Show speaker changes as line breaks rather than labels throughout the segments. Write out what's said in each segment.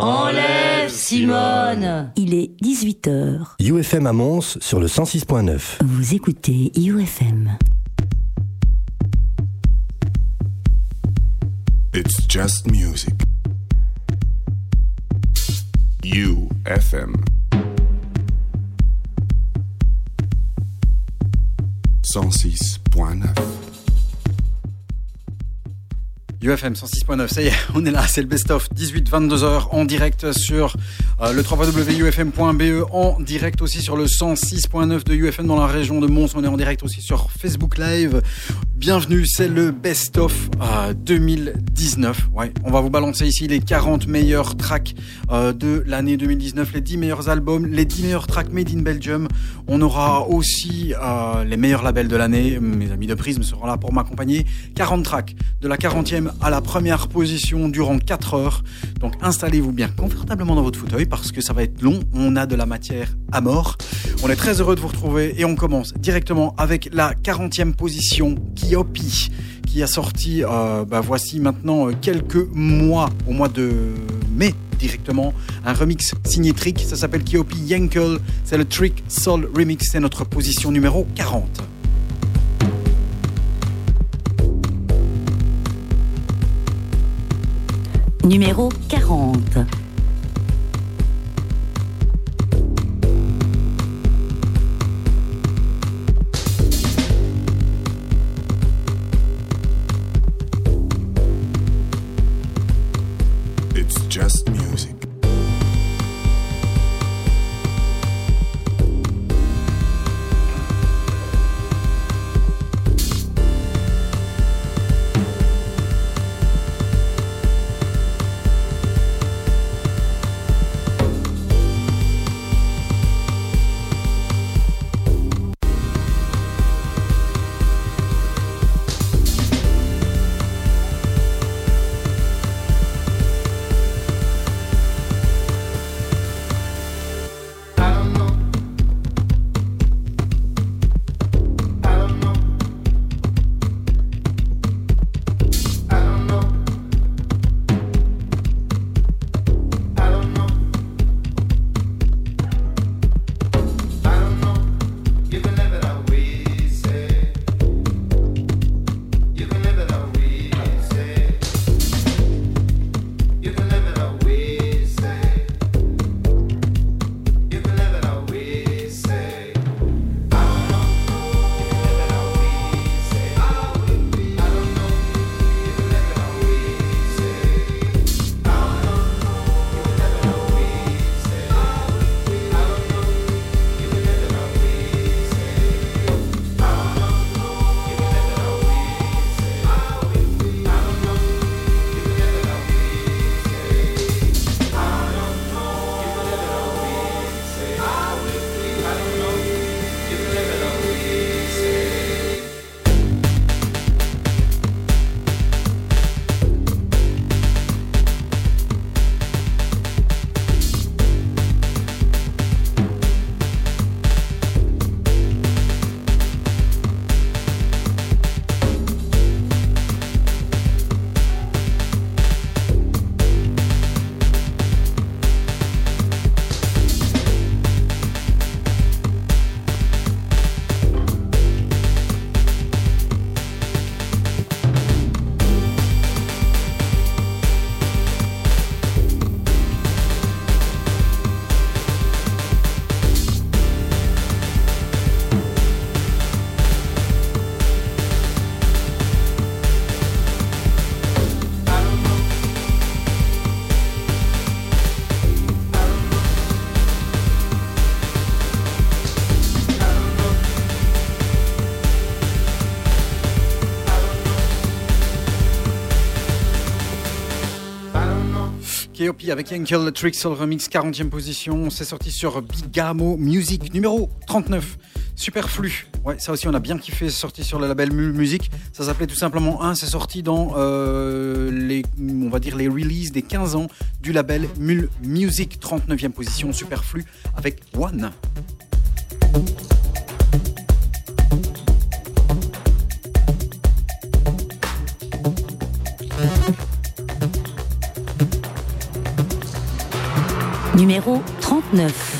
Enlève Simone
Il est 18h.
UFM à Mons sur le 106.9.
Vous écoutez UFM.
It's just music. UFM. 106.9.
UFM 106.9, ça y est, on est là, c'est le best-of 18-22h en direct sur euh, le www.ufm.be, en direct aussi sur le 106.9 de UFM dans la région de Mons, on est en direct aussi sur Facebook Live. Bienvenue, c'est le best-of euh, 2019. Ouais, on va vous balancer ici les 40 meilleurs tracks euh, de l'année 2019, les 10 meilleurs albums, les 10 meilleurs tracks made in Belgium. On aura aussi euh, les meilleurs labels de l'année, mes amis de Prism seront là pour m'accompagner. 40 tracks de la 40e à la première position durant 4 heures. Donc installez-vous bien confortablement dans votre fauteuil parce que ça va être long. On a de la matière à mort. On est très heureux de vous retrouver et on commence directement avec la 40e position, Kiopi, qui a sorti, euh, bah, voici maintenant euh, quelques mois, au mois de mai directement, un remix signé Trick. Ça s'appelle Kiopi Yankel. C'est le Trick Soul Remix. C'est notre position numéro 40.
Numéro 40.
Avec Yankel, le Trick Soul Remix, 40e position. C'est sorti sur Bigamo Music, numéro 39. Superflu. Ouais, ça aussi, on a bien kiffé. C'est sorti sur le label Mul Music. Ça s'appelait tout simplement 1. C'est sorti dans euh, les, on va dire, les releases des 15 ans du label Mul Music, 39e position. Superflu avec One.
Numéro 39.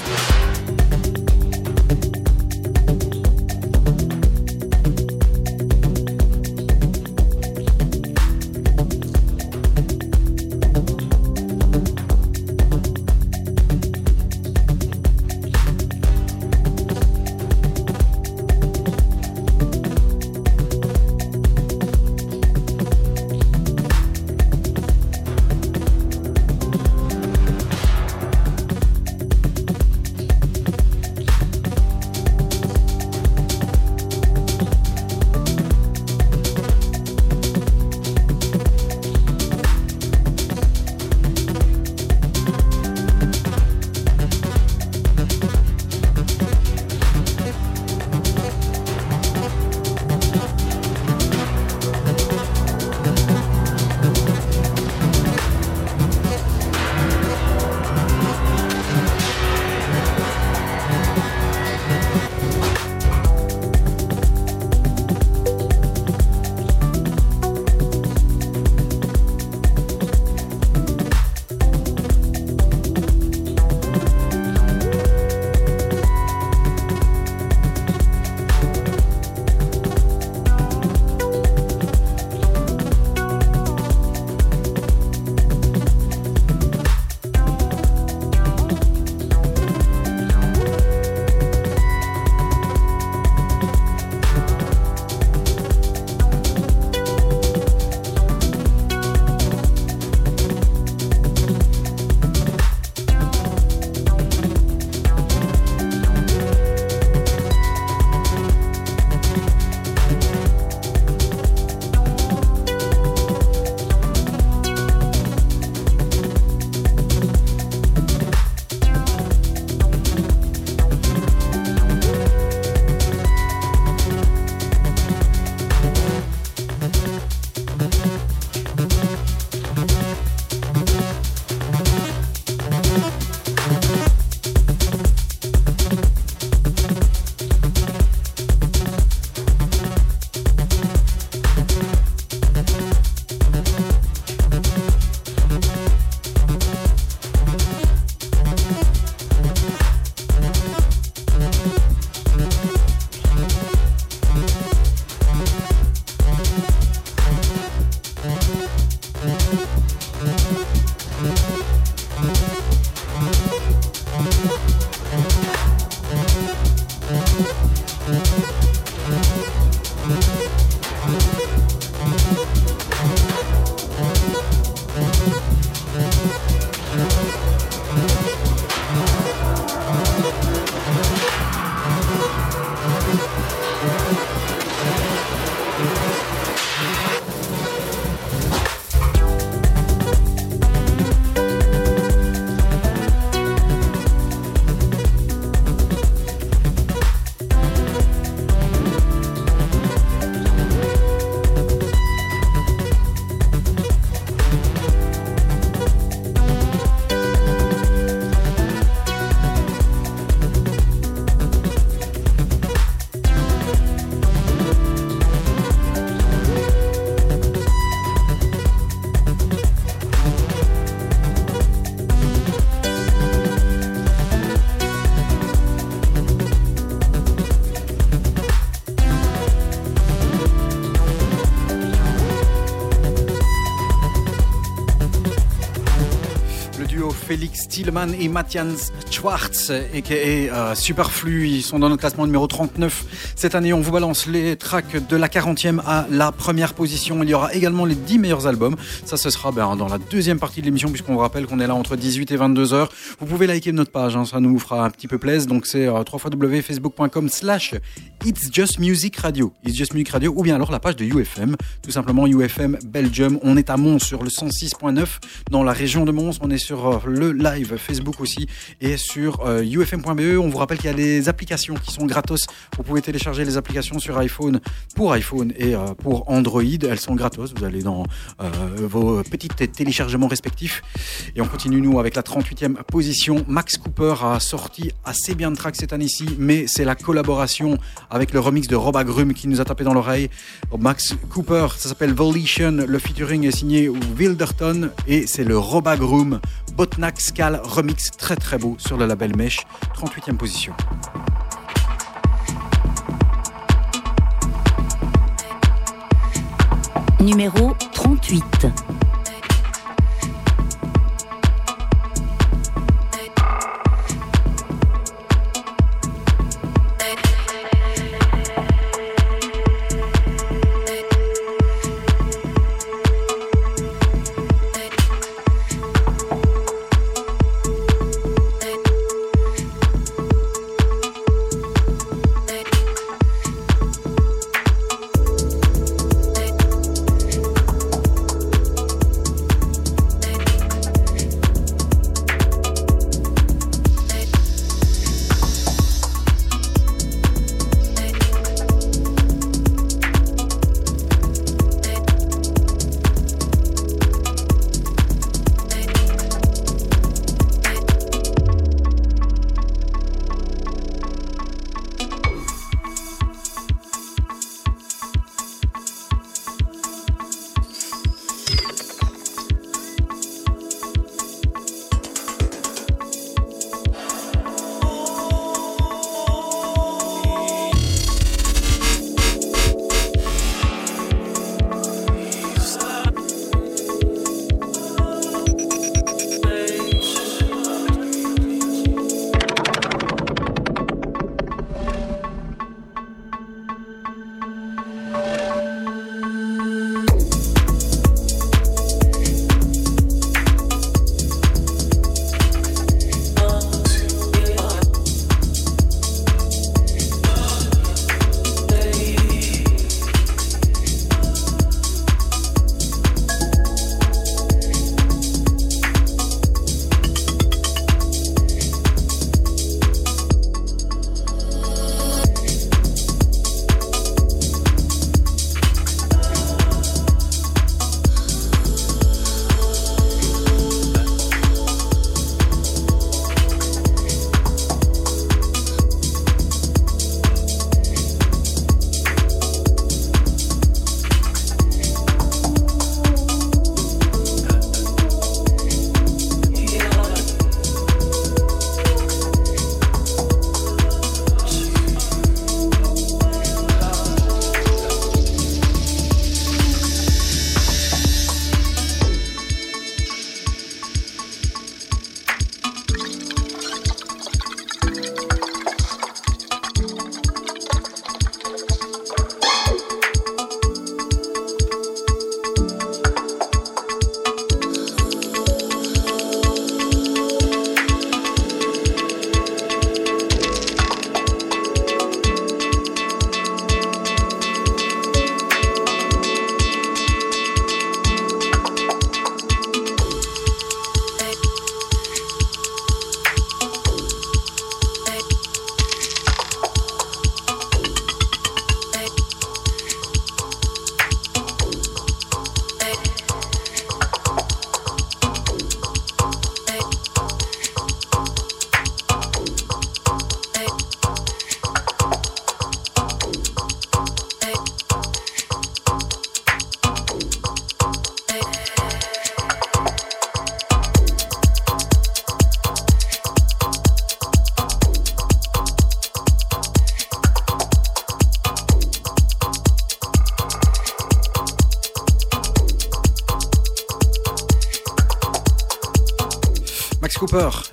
Et Matthias Schwartz, est euh, Superflu. Ils sont dans notre classement numéro 39. Cette année, on vous balance les tracks de la 40e à la première position. Il y aura également les 10 meilleurs albums. Ça, ce sera ben, dans la deuxième partie de l'émission, puisqu'on vous rappelle qu'on est là entre 18 et 22 heures. Vous pouvez liker notre page, hein, ça nous fera un petit peu plaisir. Donc, c'est euh, www.facebook.com slash It's Just Music Radio. It's Just Music Radio, ou bien alors la page de UFM. Tout simplement, UFM Belgium. On est à Mons sur le 106.9 dans la région de Mons. On est sur euh, le live Facebook aussi et sur euh, ufm.be. On vous rappelle qu'il y a des applications qui sont gratos. Vous pouvez télécharger les applications sur iPhone pour iPhone et euh, pour Android. Elles sont gratos. Vous allez dans euh, vos petits téléchargements respectifs. Et on continue nous avec la 38e position. Max Cooper a sorti assez bien de tracks cette année-ci, mais c'est la collaboration avec le remix de Rob Agrum qui nous a tapé dans l'oreille. Max Cooper, ça s'appelle Volition. Le featuring est signé Wilderton et c'est le Rob Agrum Botnax Tropical remix très très beau sur le label Mesh, 38e position.
Numéro 38.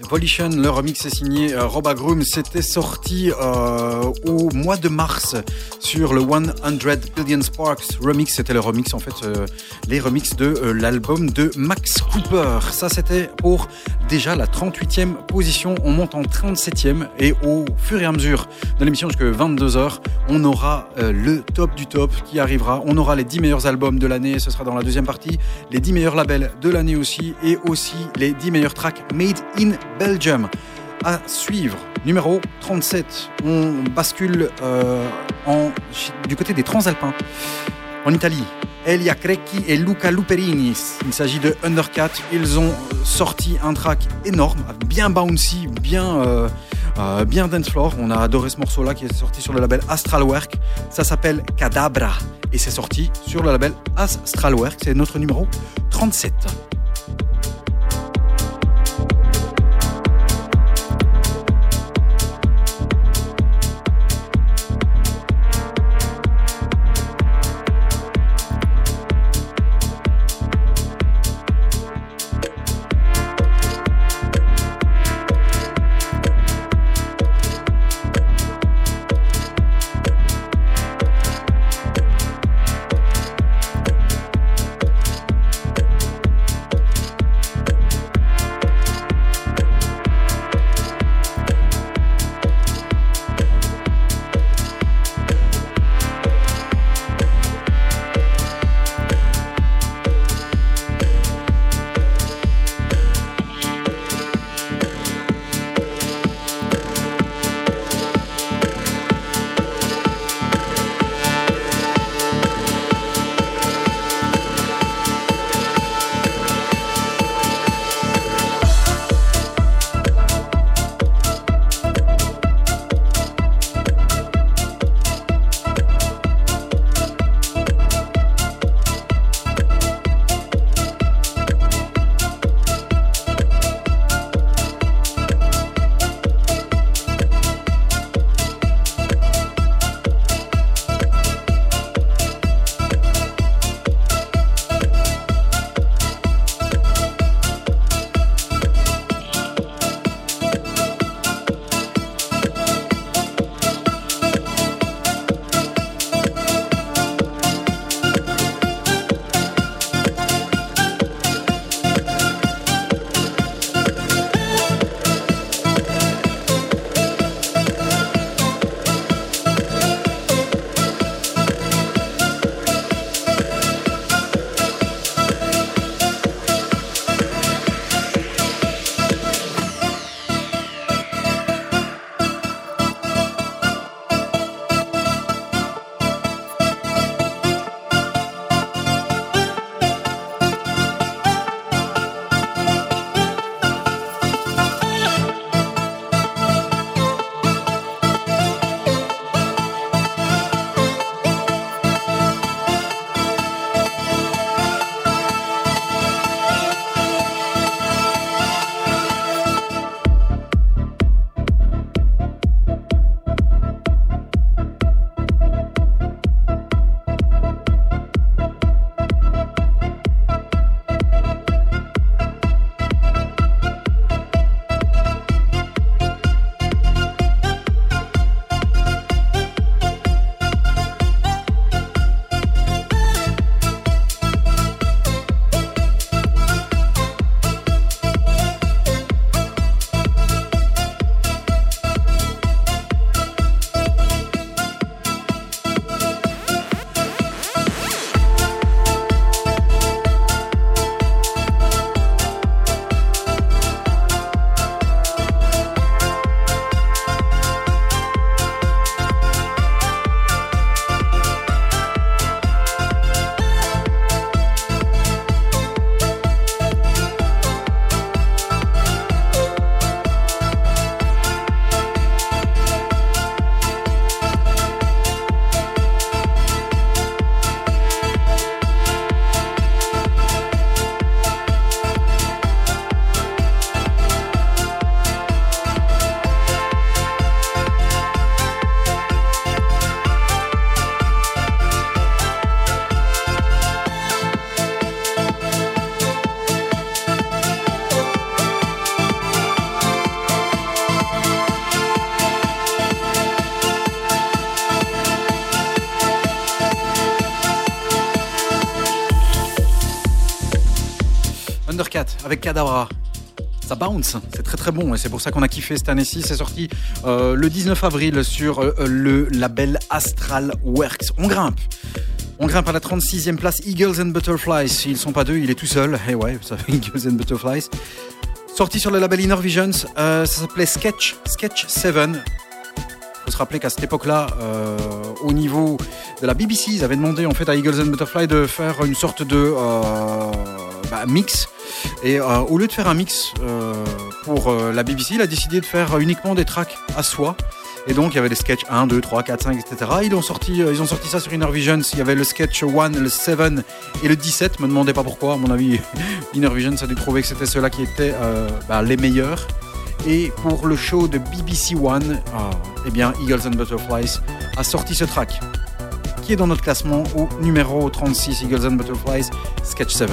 Volition, le remix est signé euh, Roba Groom. C'était sorti euh, au mois de mars sur le 100 Billion Sparks remix. C'était le remix, en fait, euh, les remixes de l'album de Max Cooper. Ça, c'était pour déjà la 38e position. On monte en 37e et au fur et à mesure de l'émission jusqu'à 22h, on aura euh, le top du top qui arrivera. On aura les 10 meilleurs albums de l'année, ce sera dans la deuxième partie. Les 10 meilleurs labels de l'année aussi et aussi les 10 meilleurs tracks made in Belgium à suivre. Numéro 37, on bascule euh, en, du côté des Transalpins, en Italie. Elia Crecchi et Luca Luperini. Il s'agit de Undercat. Ils ont sorti un track énorme, bien bouncy, bien, euh, euh, bien dance floor. On a adoré ce morceau-là qui est sorti sur le label Astralwerk. Ça s'appelle Cadabra et c'est sorti sur le label Astralwerk. C'est notre numéro 37. Cat avec Cadabra. Ça bounce, c'est très très bon et c'est pour ça qu'on a kiffé cette année-ci. C'est sorti euh, le 19 avril sur euh, le label Astral Works. On grimpe. On grimpe à la 36e place Eagles and Butterflies. Ils sont pas deux, il est tout seul. Et ouais, ça fait Eagles and Butterflies. Sorti sur le label Inner Visions, euh, ça s'appelait Sketch, Sketch 7 faut se rappeler qu'à cette époque-là, au niveau de la BBC, ils avaient demandé en fait à Eagles and Butterfly de faire une sorte de bah, mix. Et euh, au lieu de faire un mix euh, pour euh, la BBC, il a décidé de faire uniquement des tracks à soi. Et donc il y avait des sketchs 1, 2, 3, 4, 5, etc. Ils ont sorti, ça sur Inner Visions. Il y avait le sketch 1, le 7 et le 17. Me demandez pas pourquoi. À mon avis, Inner Visions a dû trouver que c'était ceux-là qui étaient bah, les meilleurs. Et pour le show de BBC One, eh bien, Eagles and Butterflies a sorti ce track qui est dans notre classement au numéro 36, Eagles and Butterflies, Sketch 7.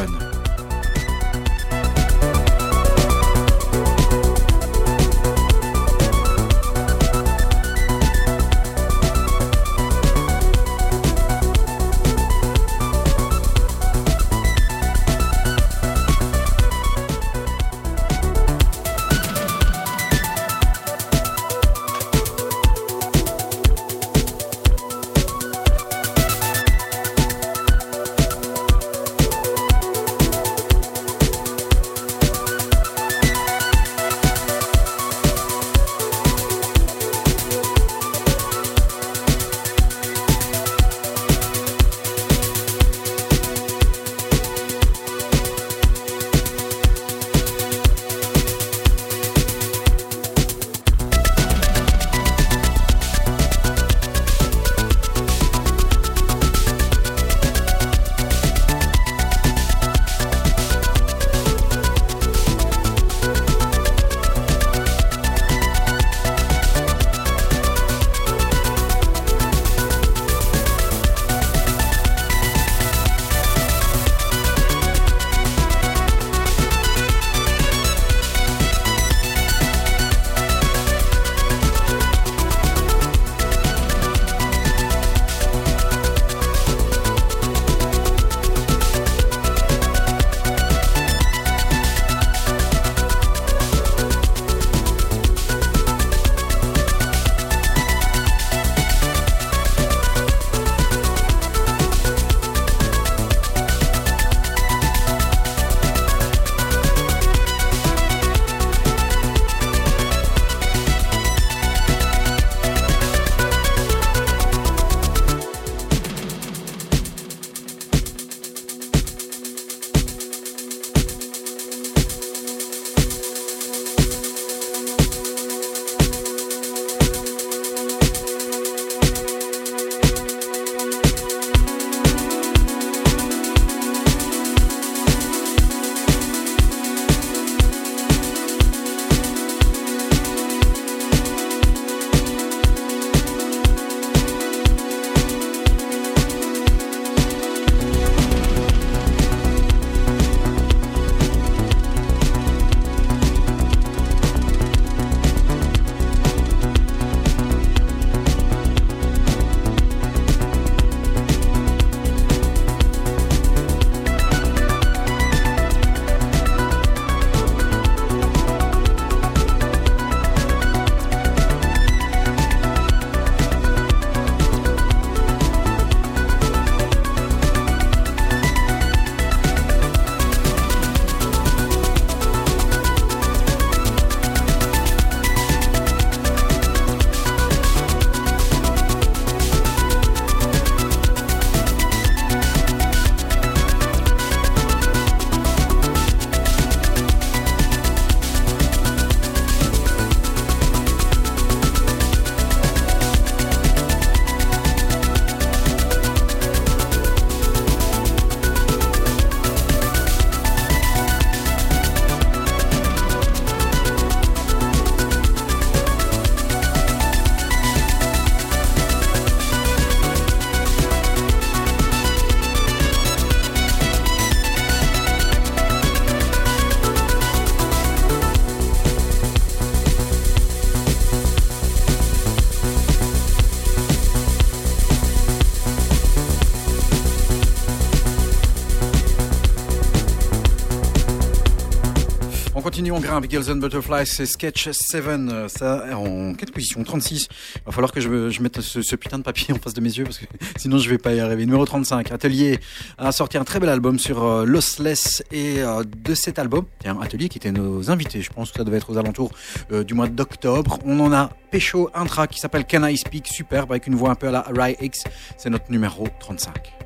On grimpe. Girls and Butterflies, c'est Sketch 7. euh, Ça, en quelle position? 36. Va falloir que je, me- je mette ce, putain de papier en face de mes yeux parce que sinon je vais pas y arriver. Numéro 35. Atelier a sorti un très bel album sur euh, Lossless et euh, de cet album, tiens, Atelier qui était nos invités. Je pense que ça devait être aux alentours euh, du mois d'octobre. On en a Pécho un qui s'appelle Can I Speak, superbe avec une voix un peu à la Rai X. C'est notre numéro 35.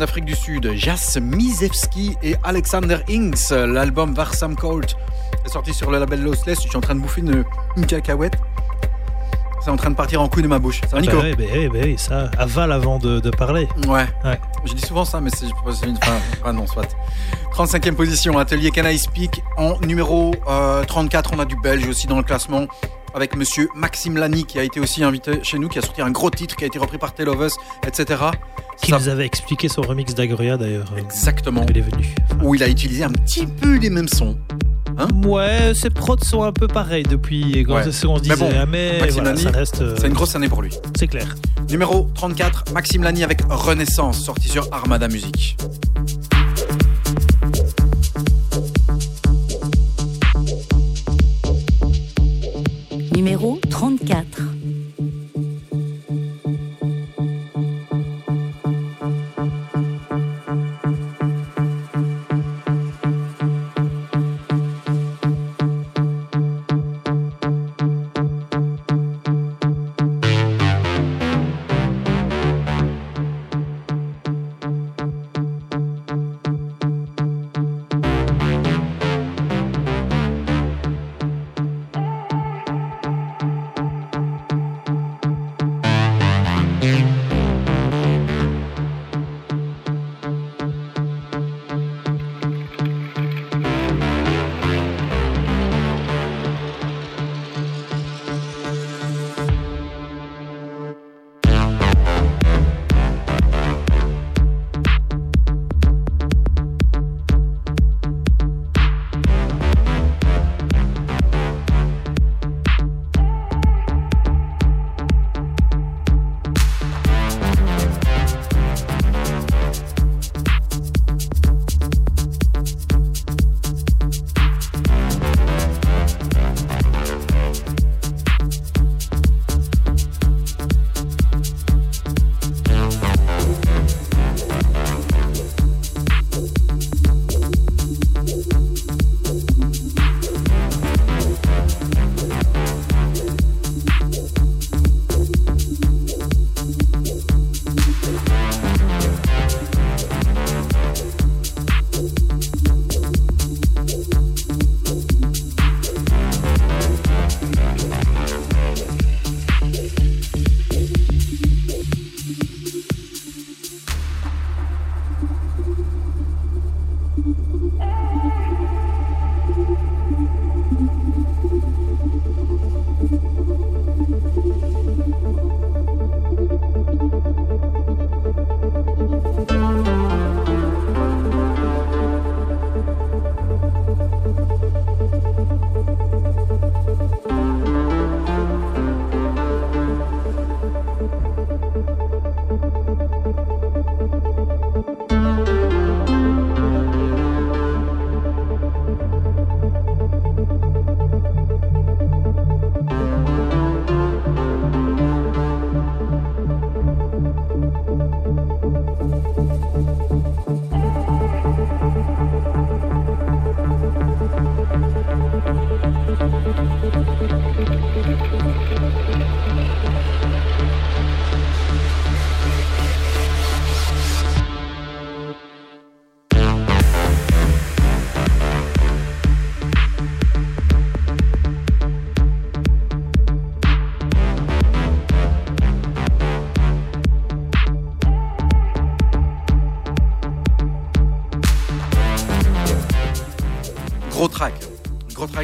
d'Afrique du Sud. Jas Mizewski et Alexander Inks. L'album Varsam Colt est sorti sur le label Lossless. Je suis en train de bouffer une, une cacahuète. C'est en train de partir en couille de ma bouche. Ça va, Nico
Bah oui, bah oui, bah oui, ça avale avant de, de parler.
Ouais.
Ouais.
Je dis souvent ça, mais c'est une fin. Ah non, soit. 35e position, Atelier Can I Speak. En numéro euh, 34, on a du belge aussi dans le classement. Avec monsieur Maxime Lani qui a été aussi invité chez nous, qui a sorti un gros titre qui a été repris par Tale of Us, etc.
Qui
Ça-
nous avait expliqué son remix d'Agoria d'ailleurs. euh,
Exactement.
Il est venu.
Où il a utilisé un petit peu les mêmes sons.
Ouais, ses prods sont un peu pareils depuis quand
Ouais.
c'est ce qu'on se
Mais
disait.
bon,
hein, mais voilà,
Lani,
ça reste. euh,
C'est une grosse année pour lui.
C'est clair.
Numéro 34, Maxime Lani avec Renaissance, sorti sur Armada Music.
Numéro 34.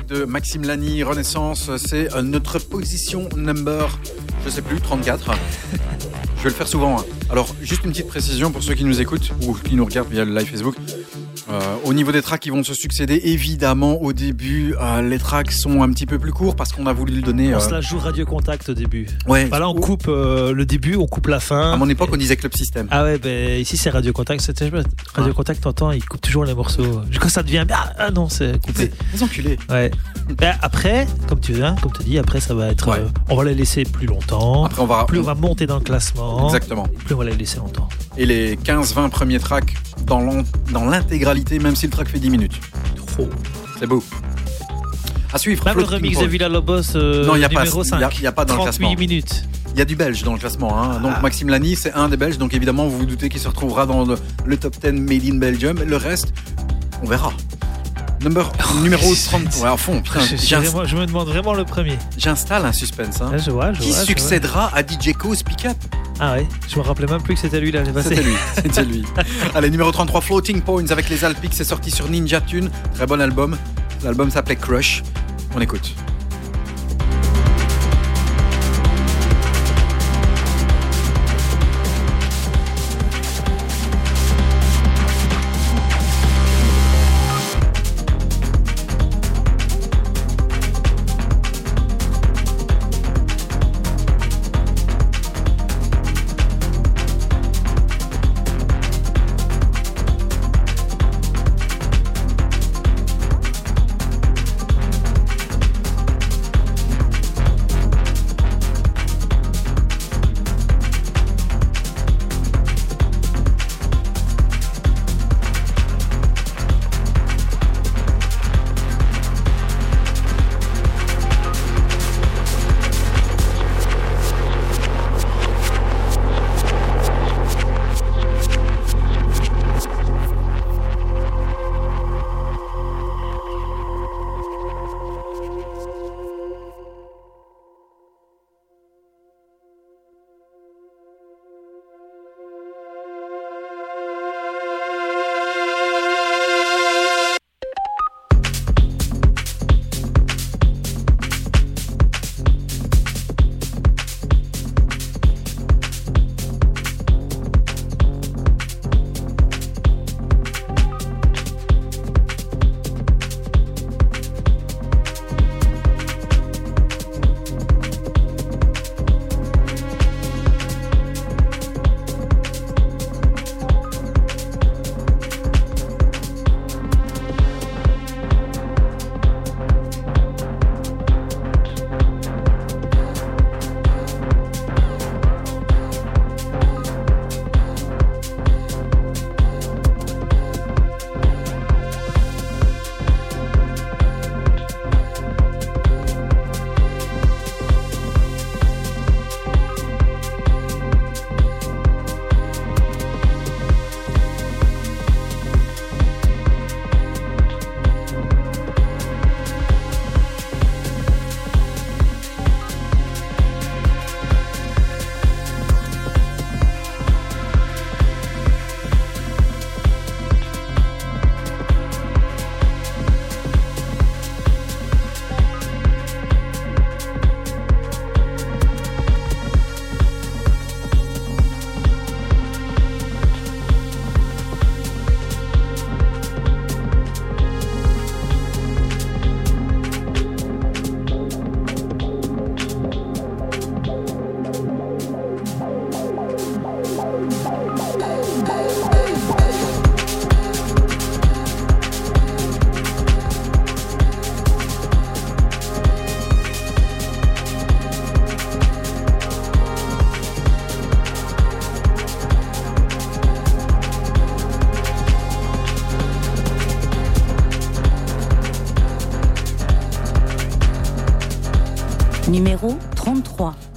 De Maxime Lani, Renaissance. C'est euh, notre position number, je sais plus, 34. Je vais le faire souvent. hein. Alors, juste une petite précision pour ceux qui nous écoutent ou qui nous regardent via le live Facebook. Euh, au niveau des tracks qui vont se succéder, évidemment, au début, euh, les tracks sont un petit peu plus courts parce qu'on a voulu le donner.
On
euh,
se la joue radio contact au début.
ouais.
Là, on coupe euh, le début, on coupe la fin.
À mon époque, on disait Club System.
Ah ouais, ben ici c'est Radio Contact. Radio Contact, t'entends, il coupe toujours les morceaux. Quand ça devient bien, ah non, c'est coupé.
Les enculés.
Ouais. Ben, après, comme tu viens, comme tu dis, après ça va être.
Ouais.
euh, on va les laisser plus longtemps.
Après, on va.
plus on va monter dans le classement.
Exactement.
Plus on va les laisser longtemps.
Et les 15-20 premiers tracks dans l'intégralité, même si le track fait 10 minutes.
Trop.
C'est beau. À suivre.
Même le remix de. Villa Lobos euh,
Non, y a pas-
numéro
y
5.
a- y a pas dans le
38
classement.
minutes.
Il y a du belge dans le classement. Hein. Donc
Ah.
Maxime Lani, c'est un des belges. Donc évidemment, vous vous doutez qu'il se retrouvera dans le, le top 10 Made in Belgium. Le reste, on verra. Number, numéro 30. Ouais, à fond, putain.
Je, je-
j'inst-
vraiment- je me demande vraiment le premier.
J'installe un suspense. hein.
Ah, je vois, je
Qui
vois, je vois.
succédera à DJ Co's Pick Up
Ah ouais, je me rappelais même plus que c'était lui passée.
C'était lui, c'était lui. Allez, numéro 33, Floating Points avec les Alpics, c'est sorti sur Ninja Tune. Très bon album. L'album s'appelait Crush. On écoute.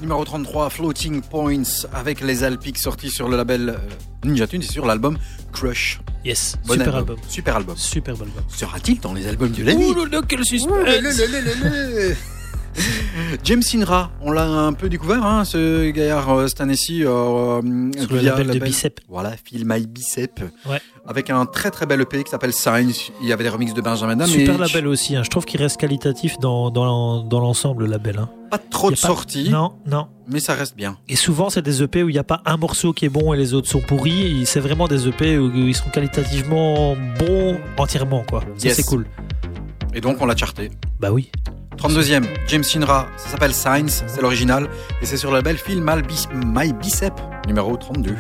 Numéro 33,
Floating Points avec les Alpics sortis sur le label euh, Ninja Tune, c'est sur l'album Crush.
Yes,
Bon
super album.
Super album.
Superbe album.
Sera-t-il dans les albums de l'année
Ouh là quel suspense
James Inra, on l'a un peu découvert, hein, ce gaillard euh, cette année-ci. euh,
Sur le
via
label de Bicep.
Voilà, Feel My Bicep.
Ouais.
Avec un très très bel EP qui s'appelle Signs. Il y avait des remixes de Benjamin Dam.
Super
mais
label aussi, hein. je trouve qu'il reste qualitatif dans, dans, dans l'ensemble, le label. Hein.
Pas trop de
pas-
sorties,
Non, non.
mais ça reste bien.
Et souvent, c'est des EP où il n'y a pas un morceau qui est bon et les autres sont pourris. C'est vraiment des EP où ils sont qualitativement bons entièrement, quoi.
Yes.
c'est cool.
Et donc on l'a charté.
Bah oui.
32e, James Inra, ça s'appelle Signs, c'est l'original. Et c'est sur le label Bic- My Bicep, numéro 32.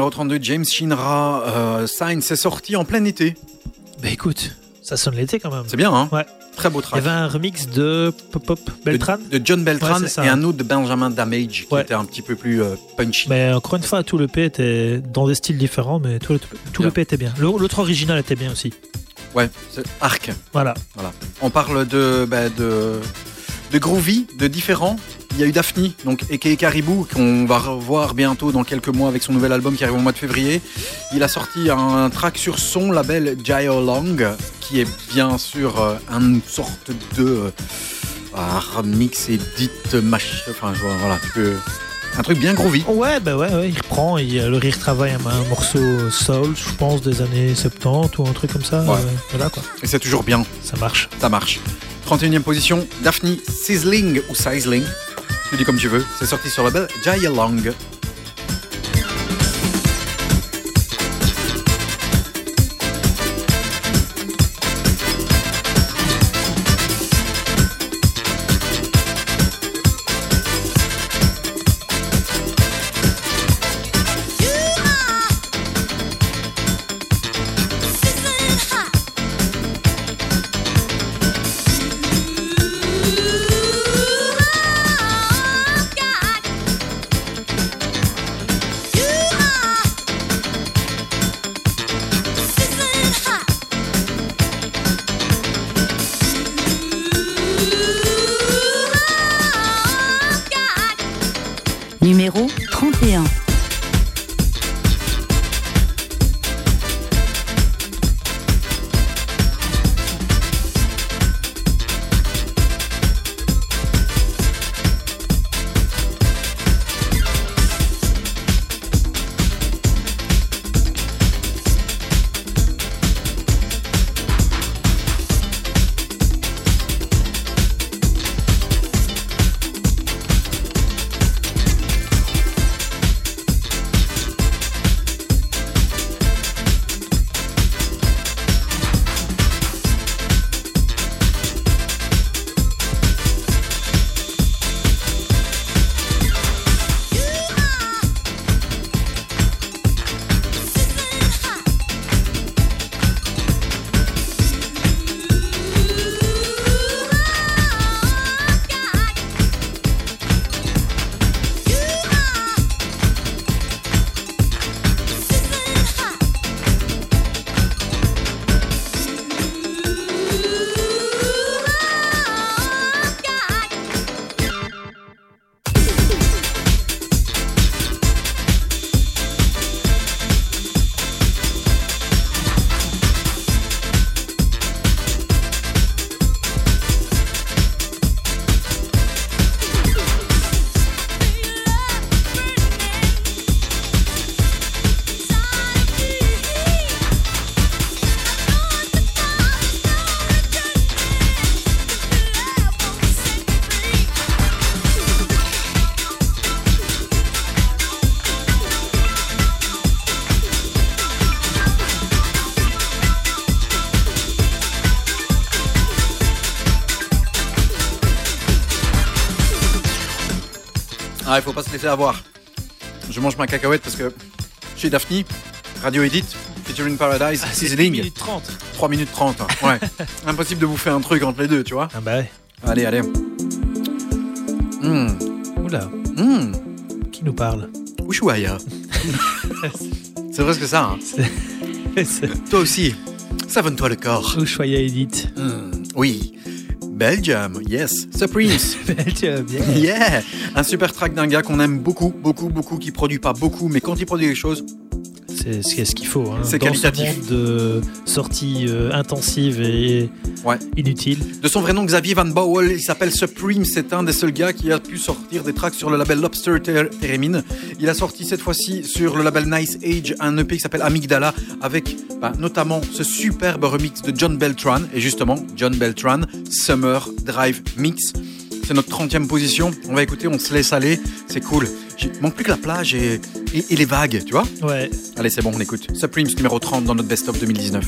Numéro 32,
James Shinra. Euh, Sign, c'est sorti en plein été.
Bah écoute, ça sonne l'été quand même.
C'est bien, hein
Ouais.
Très beau
Il y
track.
avait un remix de Pop Pop Beltran.
De, de John Beltran
Ouais,
et un autre de Benjamin Damage qui était un petit peu plus euh, punchy.
Mais encore une fois, tout le P était dans des styles différents, mais tout le, tout
Bien.
le P était bien. L'autre original était bien aussi.
Ouais, c'est Arc.
Voilà.
On parle de, bah, de, de groovy, de différents. Il y a eu Daphne, donc aka Caribou, qu'on va revoir bientôt dans quelques mois avec son nouvel album qui arrive au mois de février. Il a sorti un track sur son label Jio Long, qui est bien sûr euh, une sorte de euh, remix edit match. Enfin, je vois, voilà, tu peux- un truc bien groovy.
Ouais, bah ouais, ouais, il reprend, il, le rire travaille un, un morceau soul, je pense, des années 70 ou un truc comme ça.
Ouais.
euh, voilà quoi,
Et c'est toujours bien.
ça marche.
Ça marche. 31e position, Daphne Sizzling ou Sizzling. Tu dis comme tu veux. C'est sorti sur le label Jaya Long. Il faut pas se laisser avoir. Je mange ma cacahuète parce que chez Daphne, Radio Edit, featuring Paradise,
Ah, c'est
Sizzling,
1 minute 30.
3 minutes 30. hein. Ouais. Impossible de vous faire un truc entre les deux, tu vois.
Ah bah ouais.
Allez, allez. Hum,
Oula,
hum,
qui nous parle?
Ushuaïa. C'est presque ça. hein. Toi aussi, savonne-toi le corps.
Ushuaïa Edit.
Hum, oui. Belgium, yes. Supremes.
Belgium, yeah.
Yeah Un super track d'un gars qu'on aime beaucoup, beaucoup, beaucoup, qui produit pas beaucoup, mais quand il produit quelque chose,
C'est ce qu'il faut. Hein.
C'est qualitatif.
Ce de sorties euh, intensives et
Ouais.
inutiles.
De son vrai nom, Xavier Van Bowel, il s'appelle Supreme. C'est un des seuls gars qui a pu sortir des tracks sur le label Lobster Ter- Theremin. Il a sorti cette fois-ci sur le label Nice Age un EP qui s'appelle Amygdala avec bah, notamment ce superbe remix de John Beltran. Et justement, John Beltran, Summer Drive Mix. C'est notre 30e position. On va écouter, on se laisse aller. C'est cool. Il manque plus que la plage et, et- et les vagues, tu vois
Ouais.
Allez, c'est bon, on écoute. Supremes numéro 30 dans notre best-of 2019.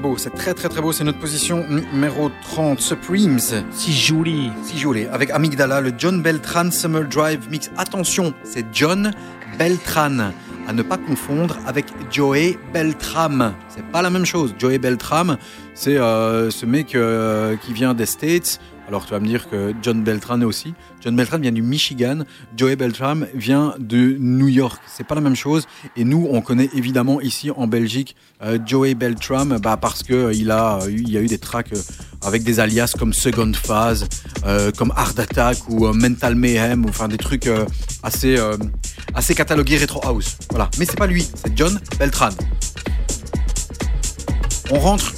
C'est beau, c'est très très très beau. C'est notre position numéro 30, Supremes.
Si joli.
Si joli. Avec Amygdala, le John Beltran Summer Drive Mix. Attention, c'est John Beltran. À ne pas confondre avec Joey Beltram. C'est pas la même chose. Joey Beltram, c'est euh, ce mec euh, qui vient des States. Alors tu vas me dire que John Beltran aussi. John Beltran vient du Michigan. Joey Beltram vient de New York. C'est pas la même chose. Et nous, on connaît évidemment ici en Belgique euh, Joey Beltram, bah, parce que euh, a, eu- il y a eu des tracks euh, avec des alias comme Second Phase, euh, comme Hard Attack ou euh, Mental Mayhem, ou enfin des trucs euh, assez, euh, assez catalogués retro house. Voilà. Mais c'est pas lui, c'est John Beltran. On rentre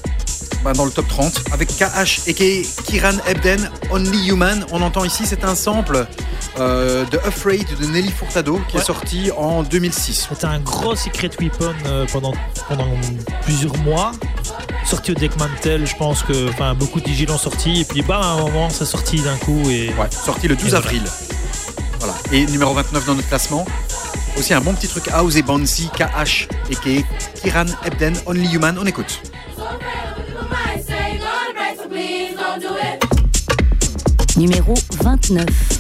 bah, dans le top 30 avec KH et Kiran Ebden, Only Human. On entend ici, c'est un sample euh, de Afraid de Nelly Furtado qui
Ouais.
est sorti en 2006.
C'était un gros secret weapon euh, pendant, pendant plusieurs mois. Sorti au deck Mantel, je pense que beaucoup de DJ l'ont sorti. Et puis, bah, à un moment, ça sorti d'un coup. Et
Ouais, sorti le 12 avril. Voilà. Et numéro 29 dans notre classement. Aussi un bon petit truc House et Bouncy, KH et Kiran Ebden, Only Human. On écoute.
Numéro 29.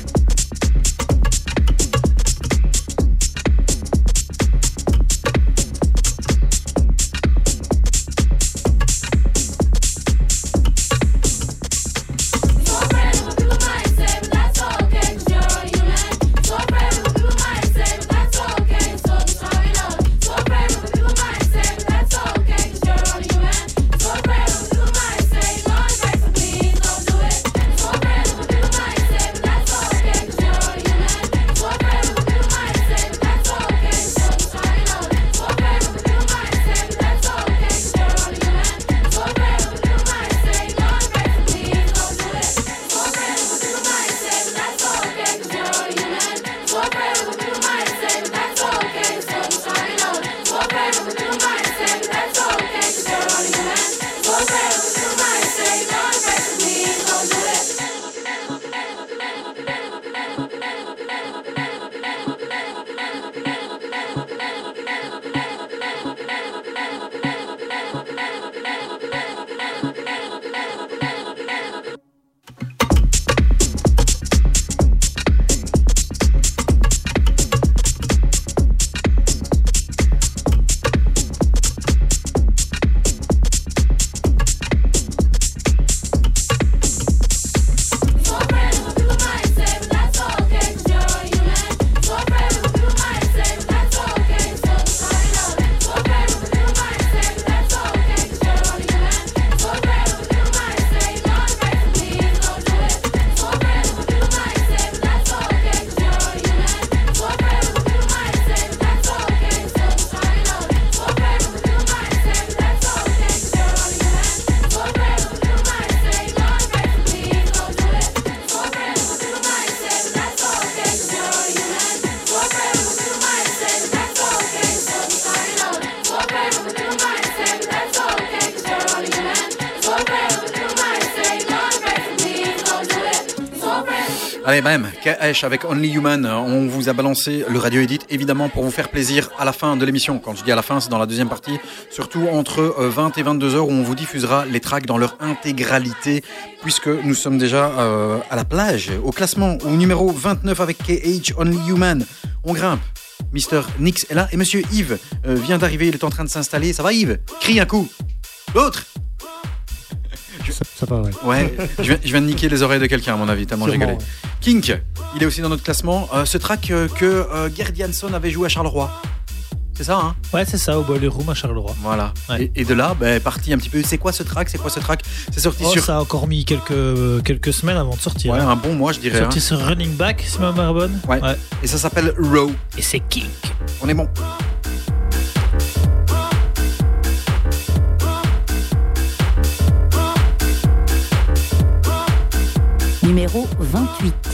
Avec Only Human, on vous a balancé le radio edit, évidemment pour vous faire plaisir à la fin de l'émission. Quand je dis à la fin, c'est dans la deuxième partie, surtout entre euh, 20 et 22 heures où on vous diffusera les tracks dans leur intégralité, puisque nous sommes déjà euh, à la plage, au classement, au numéro 29 avec KH Only Human. On grimpe. Mister Nix est là et Monsieur Yves euh, vient d'arriver, il est en train de s'installer. Ça va Yves? Crie un coup. L'autre
Ça, ça va, ouais.
Ouais, je viens, je viens de niquer les oreilles de quelqu'un à mon avis, tellement j'ai
Sûrement,
gueulé. Kink, il est aussi dans notre classement. Euh, ce track euh, que euh, Gerd Jansson avait joué à Charleroi. C'est ça, hein?
Ouais, c'est ça, au Boiler Room à Charleroi.
Voilà.
Ouais.
Et, et de là, ben, parti un petit peu. C'est quoi ce track? C'est quoi ce track? C'est sorti
Oh,
sur
Ça a encore mis quelques, quelques semaines avant de sortir.
ouais,
hein.
un bon mois, je dirais.
Sorti
hein.
sur Running Back, si ma bonne.
Ouais. Et ça s'appelle Row.
Et c'est Kink.
On est bon.
Numéro 28.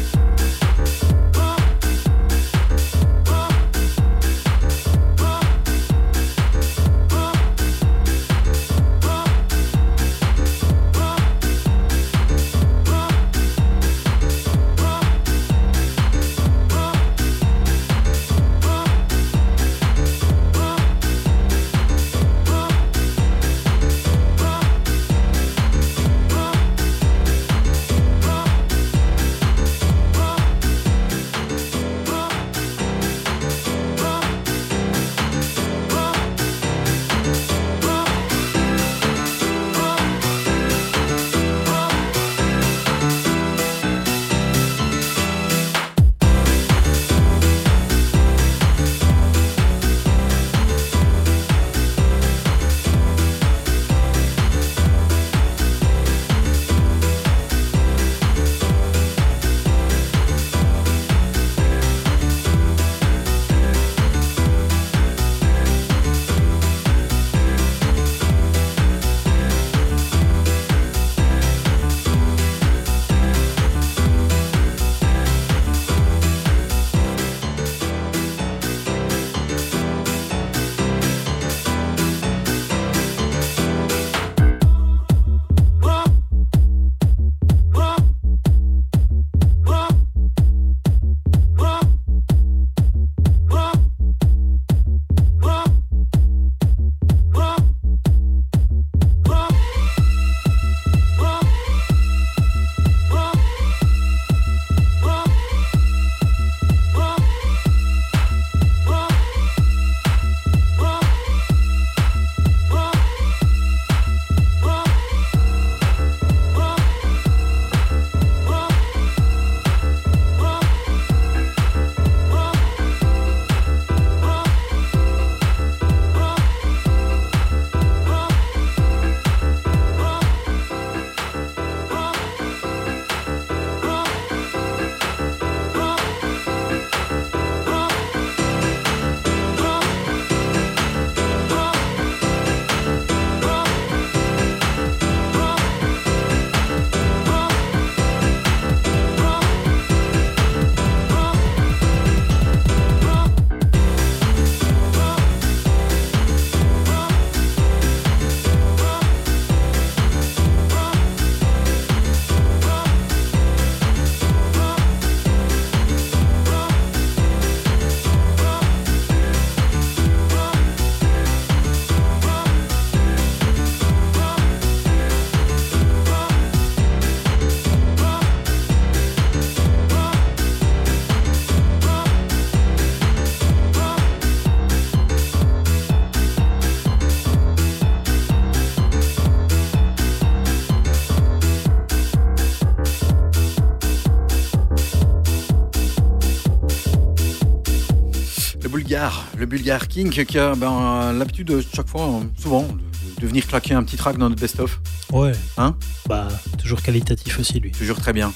Le Bulgare King qui a ben, l'habitude de chaque fois, souvent, de, de venir claquer un petit track dans notre best-of.
Ouais.
Hein?
Bah, toujours qualitatif aussi, lui.
Toujours très bien.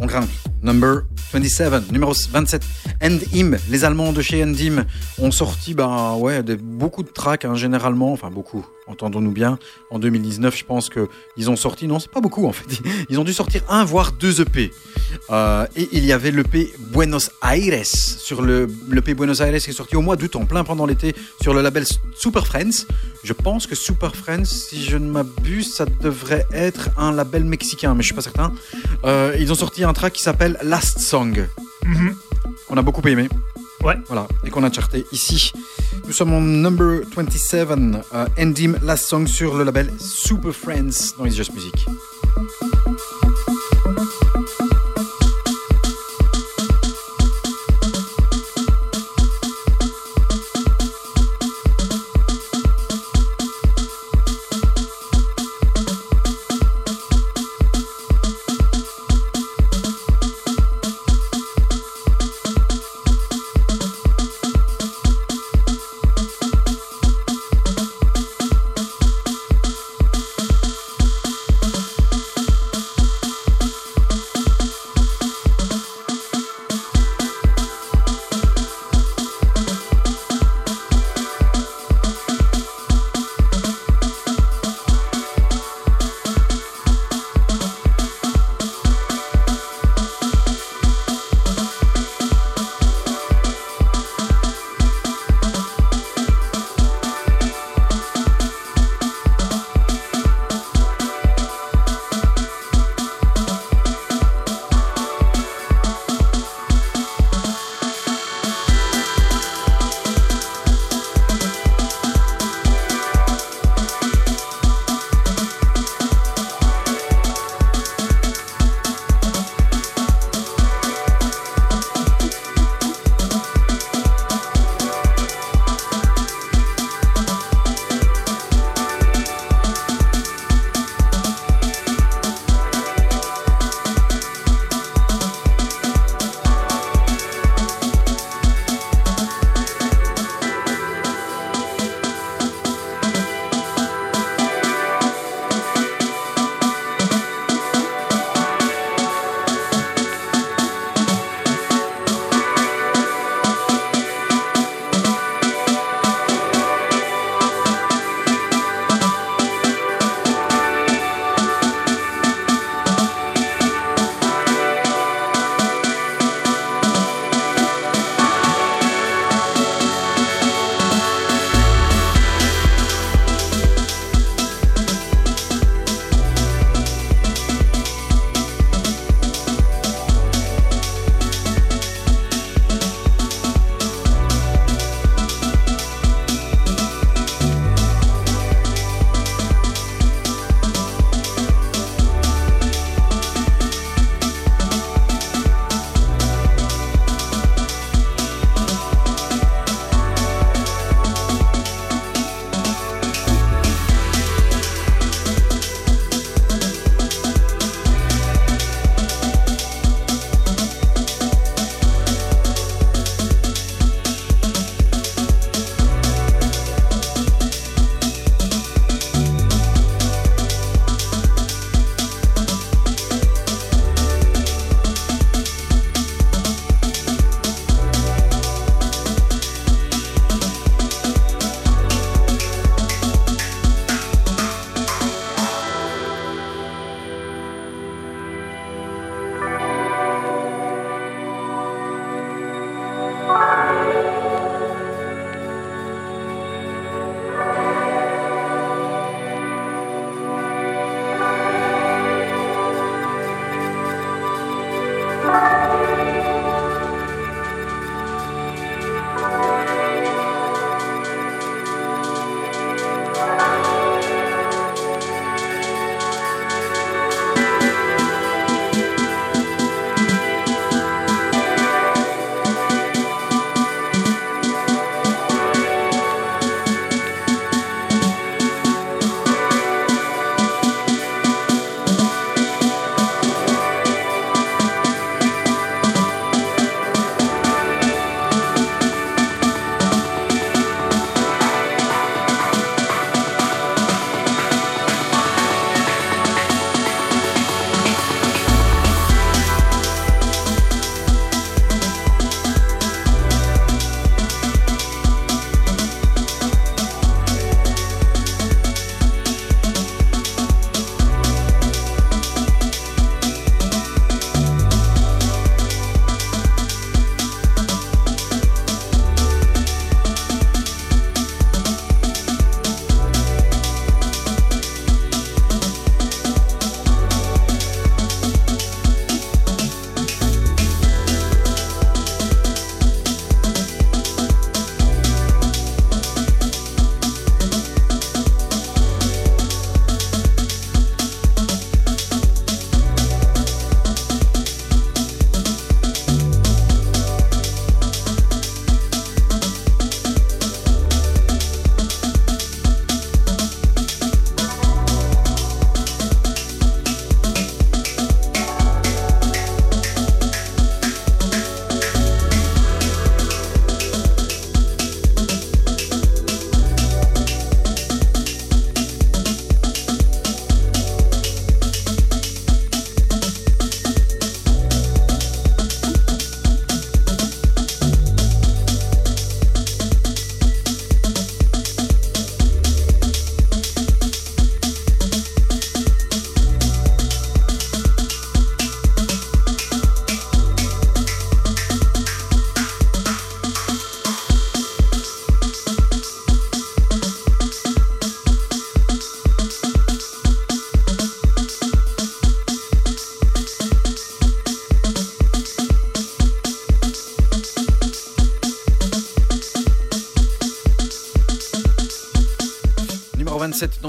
On grimpe. Number 27, numéro 27. End Him, les Allemands de chez End Him ont sorti ben, ouais, beaucoup de tracks, hein, généralement, enfin beaucoup, entendons-nous bien. En 2019, je pense qu'ils ont sorti, non, c'est pas beaucoup en fait, ils ont dû sortir un voire deux EP. Euh, et il y avait l'EP Buenos Aires, sur le l'EP Buenos Aires qui est sorti au mois d'août, en plein pendant l'été, sur le label Super Friends. Je pense que Super Friends, si je ne m'abuse, ça devrait être un label mexicain, mais je suis pas certain. Euh, ils ont sorti un track qui s'appelle Last Song. On a beaucoup aimé.
Ouais.
Voilà, et qu'on a charté ici. Nous sommes en number 27, euh, Endim Last Song sur le label Super Friends dans It's Just Music.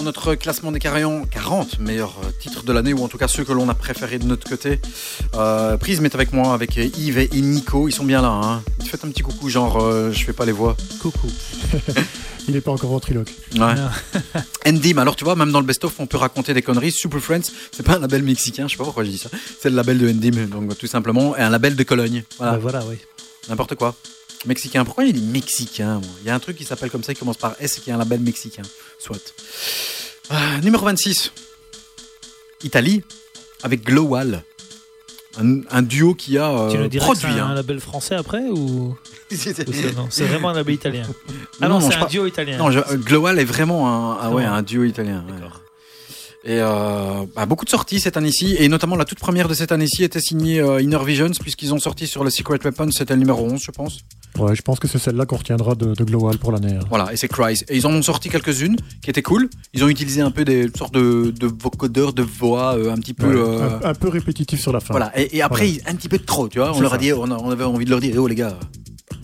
Dans notre classement des 40, 40 meilleurs euh, titres de l'année, ou en tout cas ceux que l'on a préférés de notre côté. Euh, Prisme est avec moi, avec Yves et Nico. Ils sont bien là. Hein. Faites un petit coucou, genre euh, je fais pas les voix.
Coucou.
Il n'est pas encore ventriloque.
Ouais. Endim, alors tu vois, même dans le best-of, on peut raconter des conneries. Super Friends, c'est pas un label mexicain, je sais pas pourquoi je dis ça. C'est le label de Endim, donc tout simplement, et un label de Cologne. Voilà,
Bah, voilà, oui.
n'importe quoi. Mexicain. Pourquoi il dit mexicain Il y a un truc qui s'appelle comme ça, qui commence par S et qui est un label mexicain. Soit. Ah, numéro 26. Italie, avec Glowal. Un, un duo qui a euh,
tu nous que
produit.
un
hein.
label français après ou, c'est vraiment un label italien Ah
Non,
non, c'est un duo italien.
Non, je- euh, Glowal est vraiment un, ah ouais, un duo italien. ouais. Et euh, bah, beaucoup de sorties cette année-ci, et notamment la toute première de cette année-ci était signée euh, Inner Visions, puisqu'ils ont sorti sur le Secret Weapon, c'était le numéro 11, je pense.
Ouais, je pense que c'est celle-là qu'on retiendra de, de Global pour l'année. hein.
Voilà, et c'est Cries. Et ils en ont sorti quelques-unes qui étaient cool. Ils ont utilisé un peu des sortes de, de vocodeurs, de voix, euh, un petit peu.
Ouais,
euh,
un, un peu répétitif sur la fin.
voilà, et, et après, un petit peu de trop, tu vois. On leur a
ça.
dit, on, a- on avait envie de leur dire, eh oh les gars,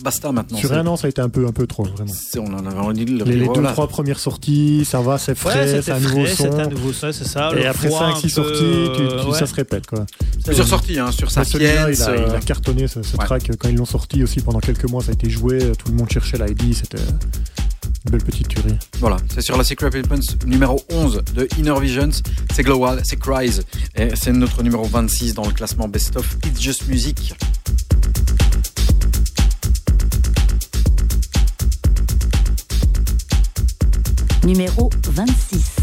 basta maintenant.
Sur
c'est-
un an, ça a été un peu, un peu trop, vraiment.
c'est- on en avait envie de leur
Les, les deux,
voilà.
trois premières sorties, ça va, c'est
Ouais,
frais, c'est
c'était
un nouveau
frais, c'était un
son.
nouveau son, c'est ça.
Et après
voix
5
un
6
peu,
sorties, tu, tu-
ouais.
ça se répète quoi.
Plusieurs sorties, hein, sur Sapiens.
celui-là, il, a- il
euh,
a cartonné ce, ce
ouais.
track quand ils l'ont sorti aussi pendant quelques mois, ça a été joué, tout le monde cherchait l'ID, c'était une belle petite tuerie.
Voilà, c'est sur la Secret Weapons numéro 11 de Inner Visions. C'est Global, c'est Cries. Et c'est notre numéro 26 dans le classement Best of It's Just Music.
Numéro 26.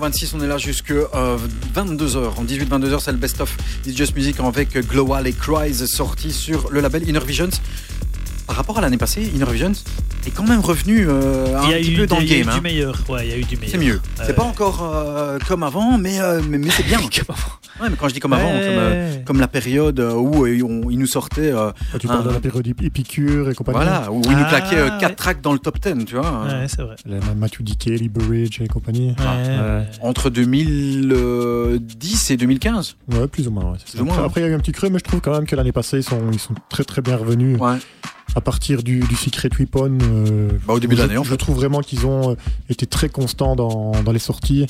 26, on est là jusque 22h. En 18-22h, c'est le best-of It's Just Music avec Global et Cries sorti sur le label Inner Visions. Par rapport à l'année passée, Inner Visions est quand même revenu euh, un petit
eu,
peu dans le
il y a eu
game. hein.
du meilleur. Ouais, il y a eu du meilleur.
C'est mieux.
Euh,
c'est pas encore euh, comme avant, mais, euh, mais, mais c'est bien. Ouais, mais quand je dis comme avant,
Ouais.
comme, euh, comme la période euh, où euh, on- ils nous sortaient, euh,
tu parles
Ah.
de la période Ép- Épicure et compagnie.
voilà, où ils nous
Ah,
claquaient 4
ouais.
tracks dans le top 10, tu vois.
Ouais, c'est vrai.
Les Matthew Dickey, Lee Burridge et compagnie.
Ouais, ouais.
Entre 2010 et 2015.
Ouais, plus ou moins.
Plus moins,
Après, il y a eu un petit creux, mais je trouve quand même que l'année passée, ils sont, ils sont très très bien revenus.
Ouais.
À partir du, du Secret Weapon. euh,
Bah, au début de
je-
l'année, en
Je
fait.
trouve vraiment qu'ils ont été très constants dans, dans les sorties,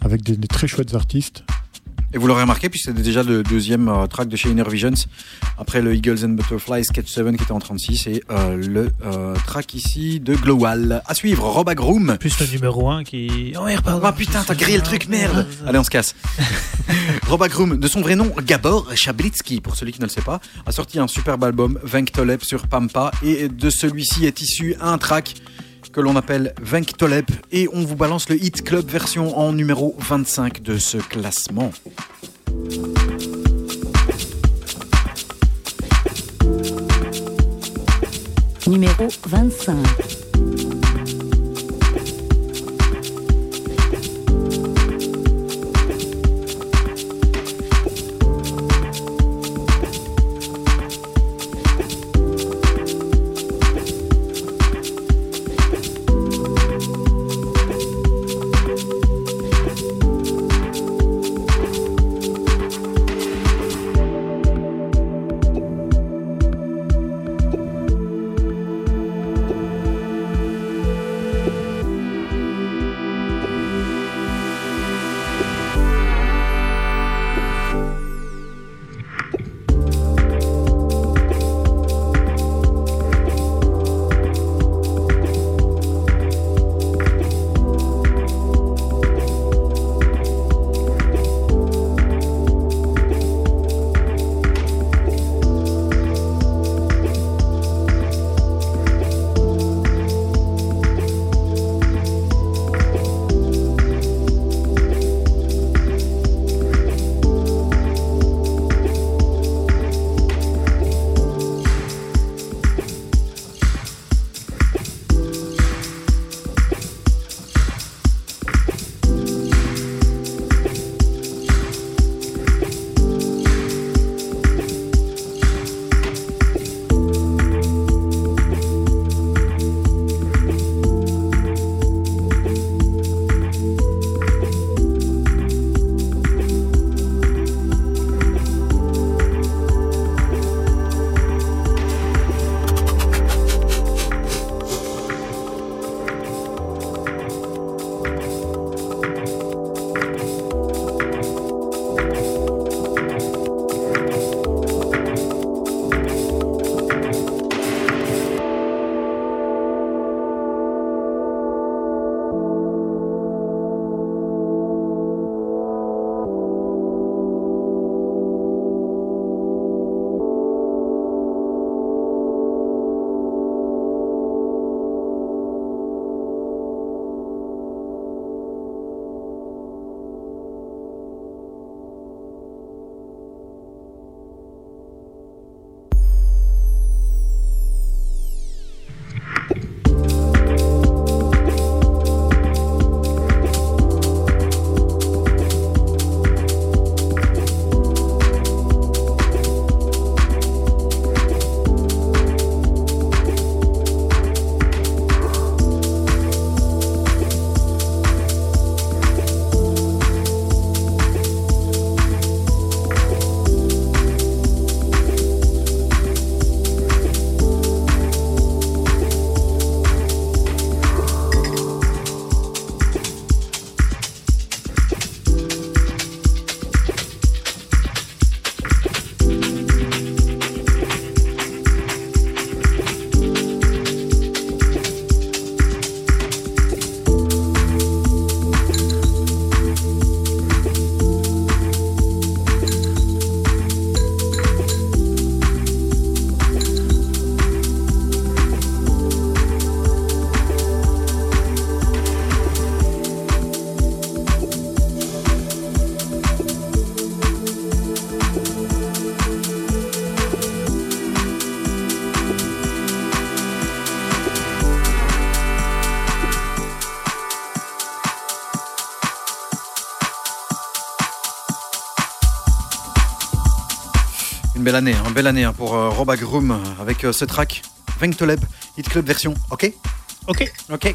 avec des, des très chouettes artistes.
Et vous l'aurez remarqué, puis c'était déjà le deuxième euh, track de chez Inner Visions, après le Eagles and Butterflies Sketch 7 qui était en 36, et euh, le euh, track ici de Glowal. À suivre, Rob Groom.
Plus le numéro 1 qui. Oh, pardon.
Ah putain, t'as grillé le truc, merde Allez, on se casse. Rob Groom, de son vrai nom, Gabor Chablitsky, pour celui qui ne le sait pas, a sorti un superbe album, Venk Tolep sur Pampa, et de celui-ci est issu un track que l'on appelle Venk Tolep, et on vous balance le Hit Club version en numéro 25 de ce classement.
Numéro 25.
Une belle année, une belle année hein, pour euh, Rob Agrum avec euh, ce track Venktoleb, Hit Club version. Ok?
Ok.
Ok.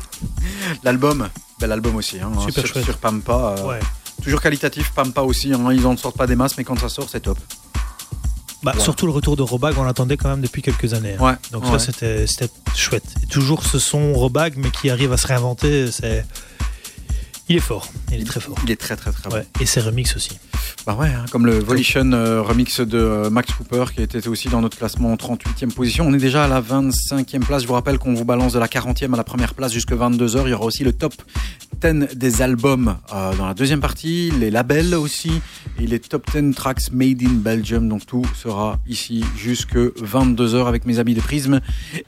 L'album, bel album aussi. Hein,
Super
sur,
chouette.
sur Pampa. euh,
Ouais.
Toujours qualitatif, Pampa aussi. hein, ils en sortent pas des masses, mais quand ça sort, c'est top.
Bah,
Ouais.
Surtout le retour de Robag, on l'attendait quand même depuis quelques années. hein.
Ouais.
Donc
ouais.
ça, c'était chouette. Et toujours ce son Robag, mais qui arrive à se réinventer, c'est. Il est fort, il est très fort.
Il est très très très bon.
Ouais. Et ses remixes aussi.
Bah ouais, hein, comme le Volition euh, remix de euh, Max Cooper qui était aussi dans notre classement en 38e position. On est déjà à la 25e place. Je vous rappelle qu'on vous balance de la 40e à la première place jusque 22h. Il y aura aussi le top 10 des albums euh, dans la deuxième partie, les labels aussi et les top 10 tracks made in Belgium. Donc tout sera ici jusque 22h avec mes amis de Prism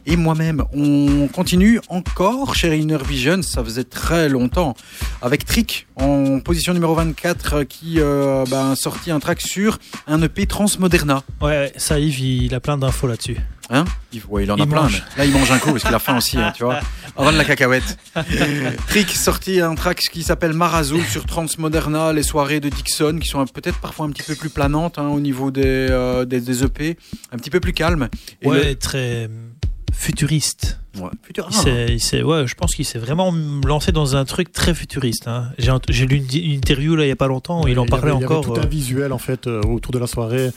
et moi-même. On continue encore chez Inner Vision. Ça faisait très longtemps avec Trick en position numéro 24 euh, qui euh, sorti un track sur un EP Transmoderna.
Ouais, ça, Yves, il a plein d'infos là-dessus.
Hein il, ouais, il en a
Il
plein.
mange.
mais Là, il mange un coup parce qu'il a faim aussi, hein, tu vois. Avant de la cacahuète. Trick sorti un track qui s'appelle Marazul sur Transmoderna, les soirées de Dixon qui sont peut-être parfois un petit peu plus planantes hein, au niveau des, euh, des, des EP, un petit peu plus calmes. Et
ouais, très futuriste.
ouais,
Il il je pense qu'il s'est vraiment lancé dans un truc très futuriste. hein. J'ai lu une, une interview là il y a pas longtemps où il en
y
parlait
avait-
encore.
Il y avait tout
euh,
un visuel en fait euh, autour de la soirée.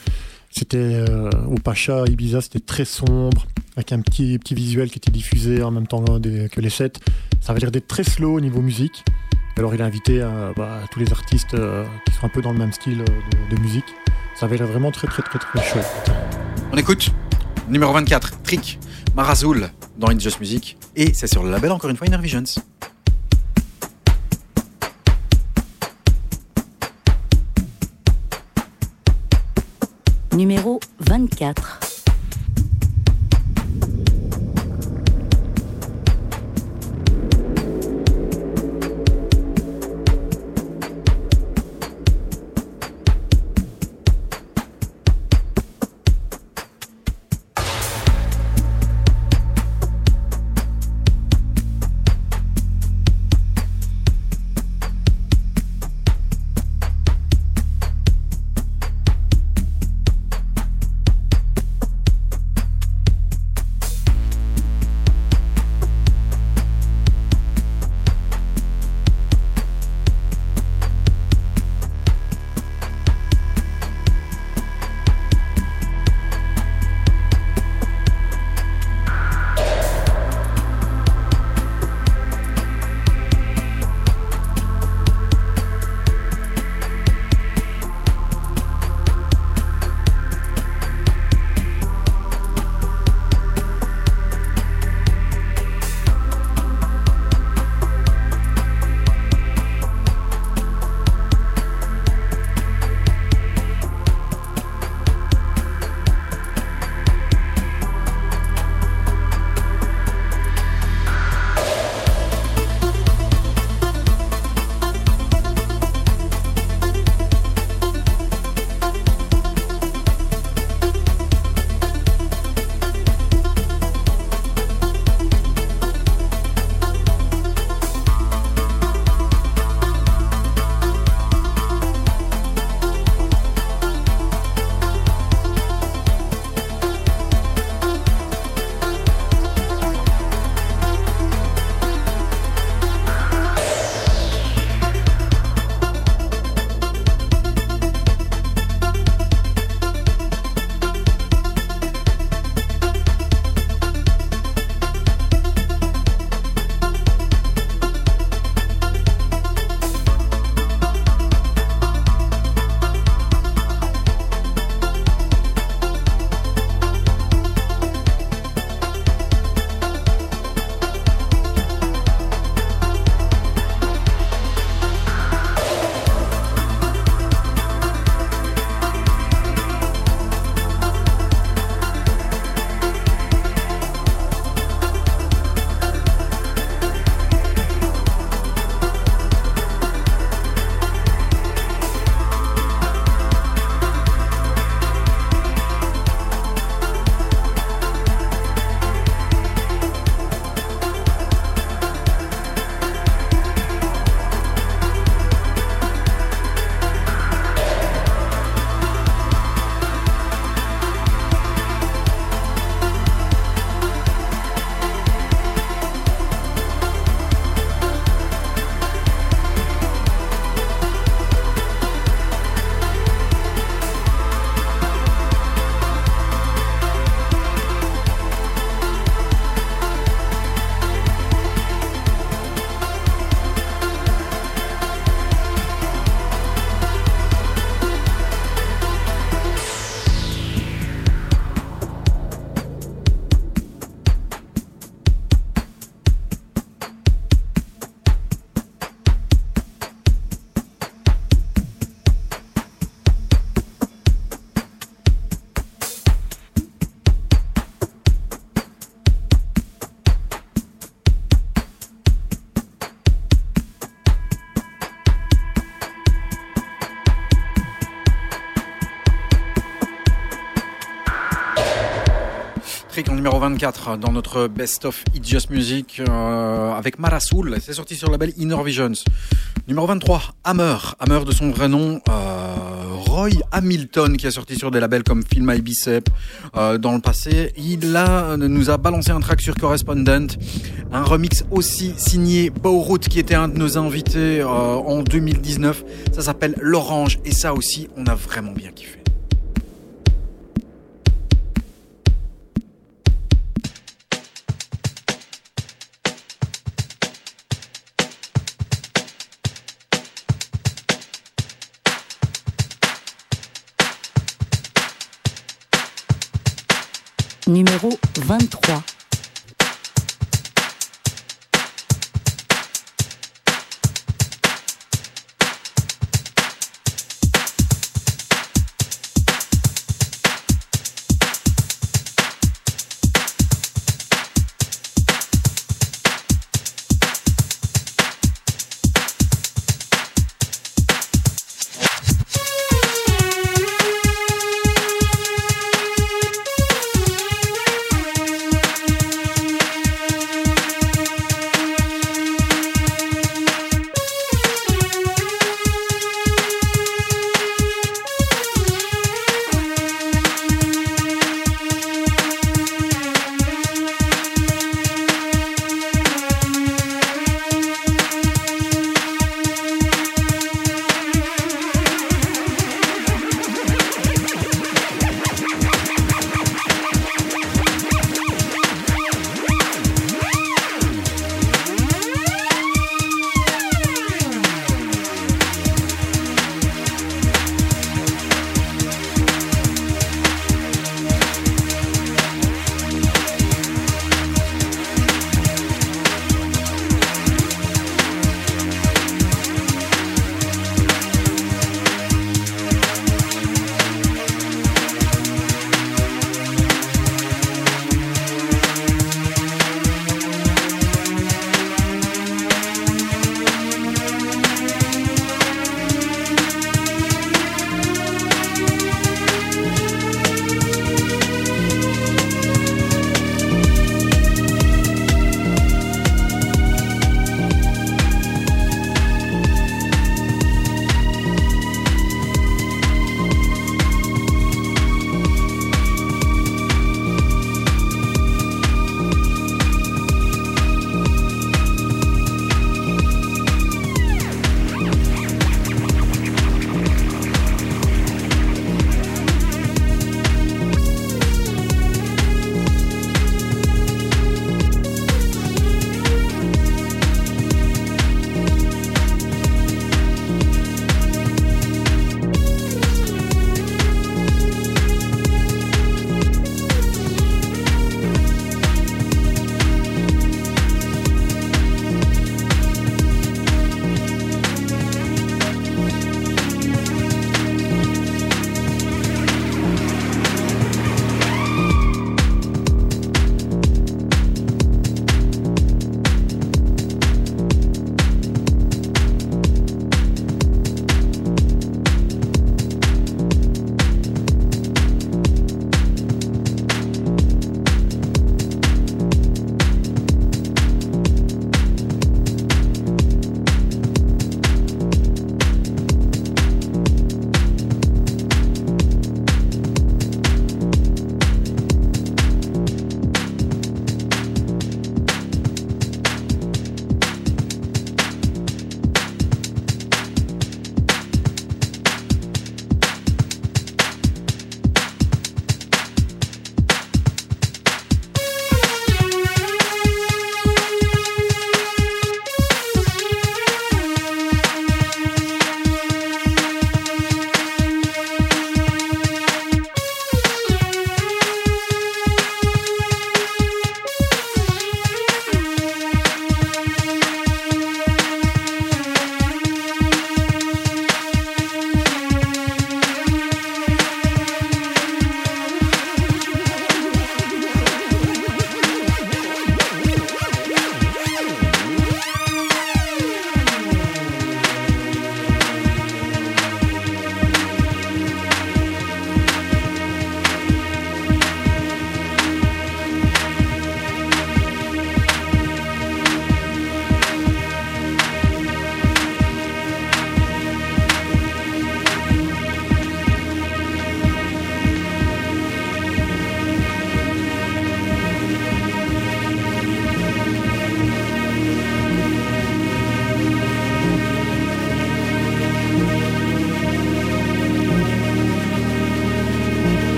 C'était euh, au Pacha, Ibiza, c'était très sombre, avec un petit, petit visuel qui était diffusé en même temps des- que les sets. Ça avait l'air d'être très slow au niveau musique. Alors il a invité euh, bah, tous les artistes euh, qui sont un peu dans le même style euh, de, de musique. Ça avait l'air vraiment très très très très chaud.
On écoute numéro 24, Trick, Marazul dans It's Music. Et c'est sur le label, encore une fois, Inner Visions.
Numéro 24.
Trick en numéro 24 dans notre Best of It's Music euh, avec Marasoul. C'est sorti sur le label Inner Visions. Numéro 23, Hammer. Hammer de son vrai nom, euh, Roy Hamilton, qui a sorti sur des labels comme Film My Bicep euh, dans le passé. Il nous a balancé un track sur Correspondent. Un remix aussi signé Bowroot, qui était un de nos invités en 2019. Ça s'appelle L'Orange. Et ça aussi, on a vraiment bien kiffé.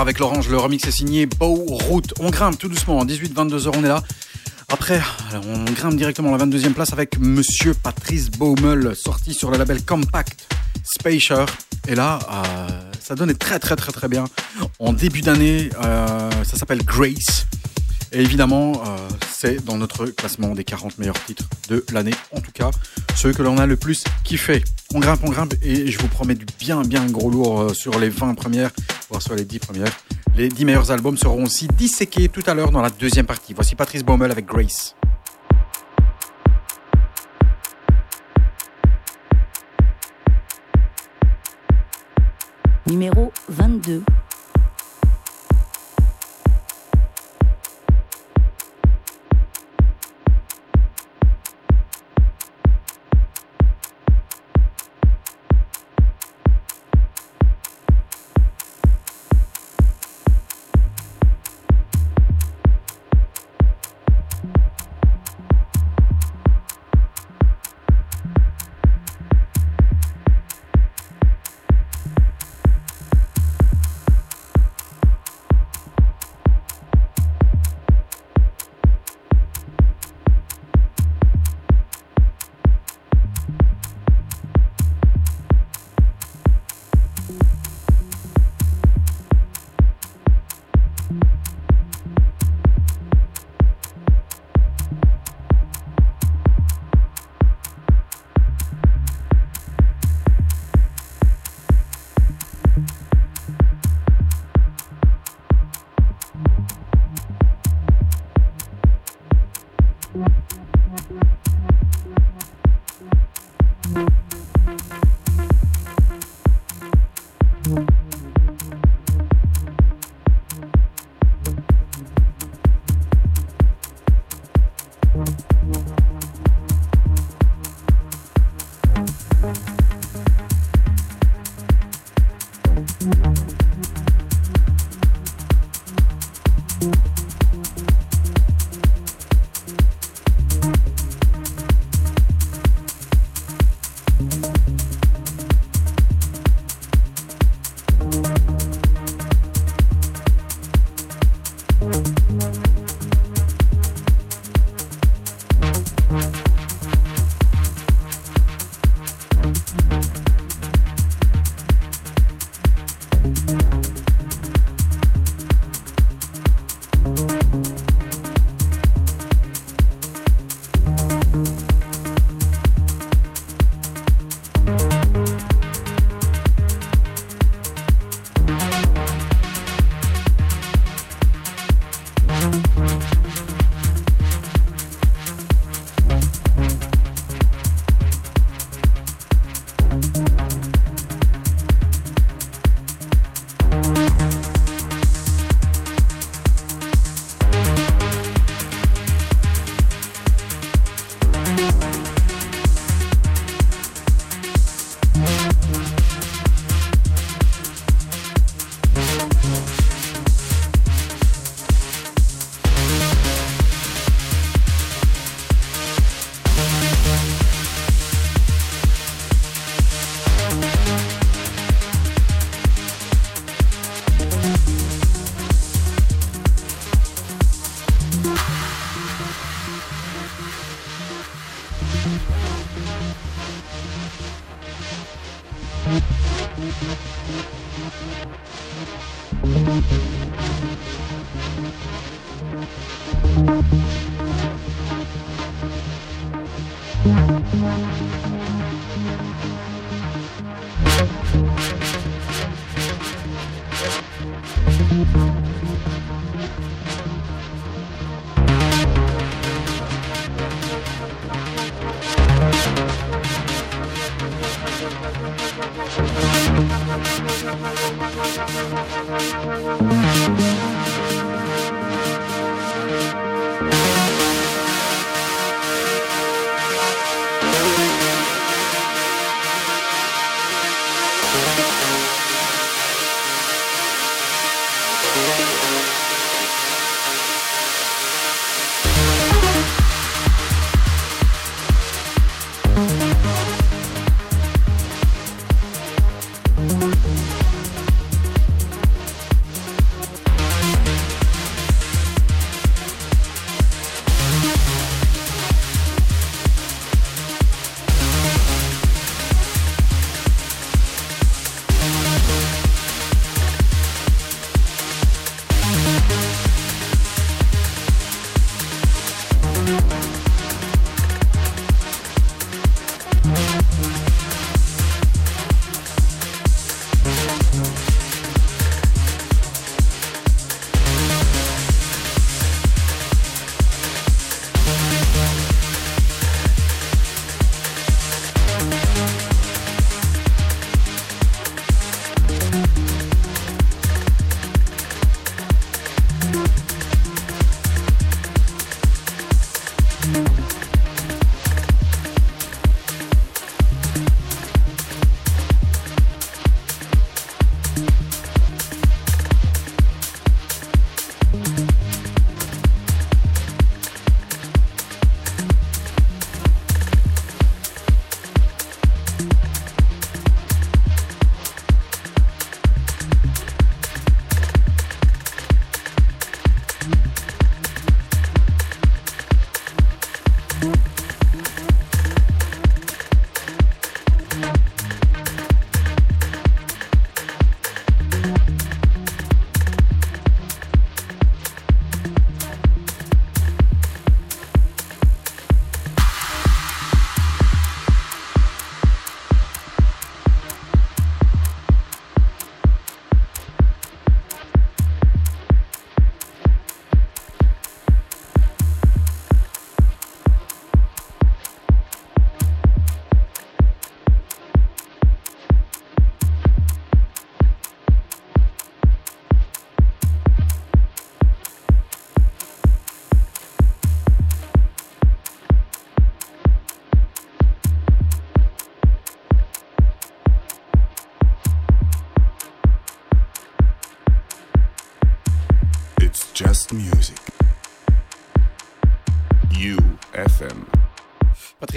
Avec l'orange, le remix est signé Bow Route. On grimpe tout doucement, en 18-22 heures on est là. Après, on grimpe directement la 22e place avec Monsieur Patrice Baumel, sorti sur le label Compact Spacer. Et là, euh, ça donnait très très très très bien. En début d'année, euh, ça s'appelle Grace. Et évidemment, euh, c'est dans notre classement des 40 meilleurs titres de l'année. En tout cas, ceux que l'on a le plus kiffé. On grimpe, on grimpe et je vous promets du bien bien gros lourd sur les 20 premières, voire sur les 10 premières. Les 10 meilleurs albums seront aussi disséqués tout à l'heure dans la deuxième partie. Voici Patrice Baumel avec Grace.
Numéro 22.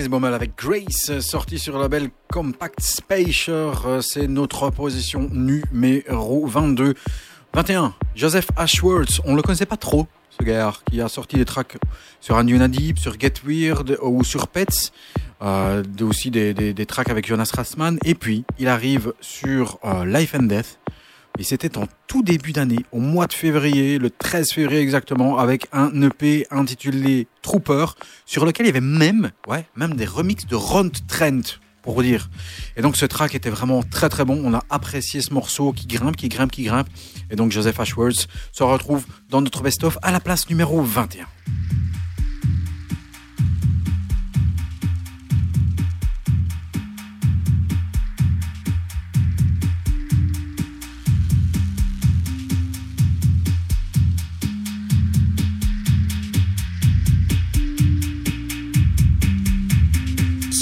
Patrice Baumel avec Grace, sorti sur le label Compact Spacer. C'est notre position numéro 22. 21, Joseph Ashworth. On le connaissait pas trop, ce gars, qui a sorti des tracks sur Andy Deep, sur Get Weird ou sur Pets. Euh, aussi des, des, tracks avec Jonas Rassman. Et puis, il arrive sur euh, Life and Death. Et c'était en tout début d'année, au mois de février, le 13 février exactement, avec un EP intitulé Trooper, sur lequel il y avait même, ouais, même des remixes de Ron Trent, pour dire. Et donc ce track était vraiment très très bon. On a apprécié ce morceau qui grimpe, qui grimpe, qui grimpe. Et donc Joseph Ashworth se retrouve dans notre best-of à la place numéro 21.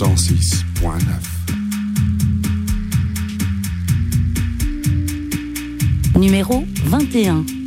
106.9.
Numéro 21.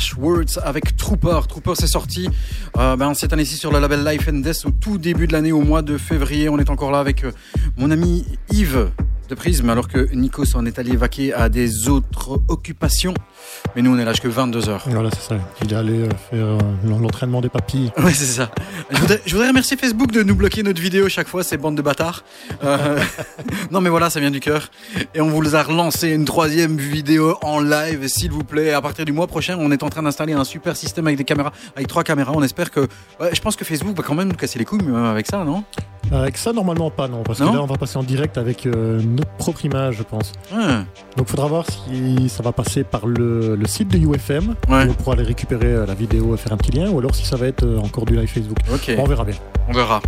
Ashworth avec Trooper. Trooper, c'est sorti euh, ben, cette année-ci sur le label Life and Death au tout début de l'année, au mois de février. On est encore là avec euh, mon ami Yves de Prisme, alors que Nico s'en est allé vaquer à des autres occupations. Mais nous, on est là jusqu'à 22h.
Voilà, c'est ça. Il est allé euh, faire euh, l'entraînement des papilles.
Ouais, c'est ça. Je voudrais, je voudrais remercier Facebook de nous bloquer notre vidéo chaque fois, ces bandes de bâtards. Euh, non, mais voilà, ça vient du cœur. Et on vous a relancé une troisième vidéo en live, s'il vous plaît. À partir du mois prochain, on est en train d'installer un super système avec des caméras, avec trois caméras. On espère que. ouais, je pense que Facebook va quand même nous casser les couilles même avec ça, non?
Avec ça, normalement pas, non. Parce
Non?
que là, on va passer en direct avec euh, notre propre image, je pense.
Ouais.
Donc, faudra voir si ça va passer par le, le site de UFM.
Ouais.
où On pourra aller récupérer euh, la vidéo et faire un petit lien. Ou alors si ça va être euh, encore du live Facebook. Bon, on verra bien.
On verra.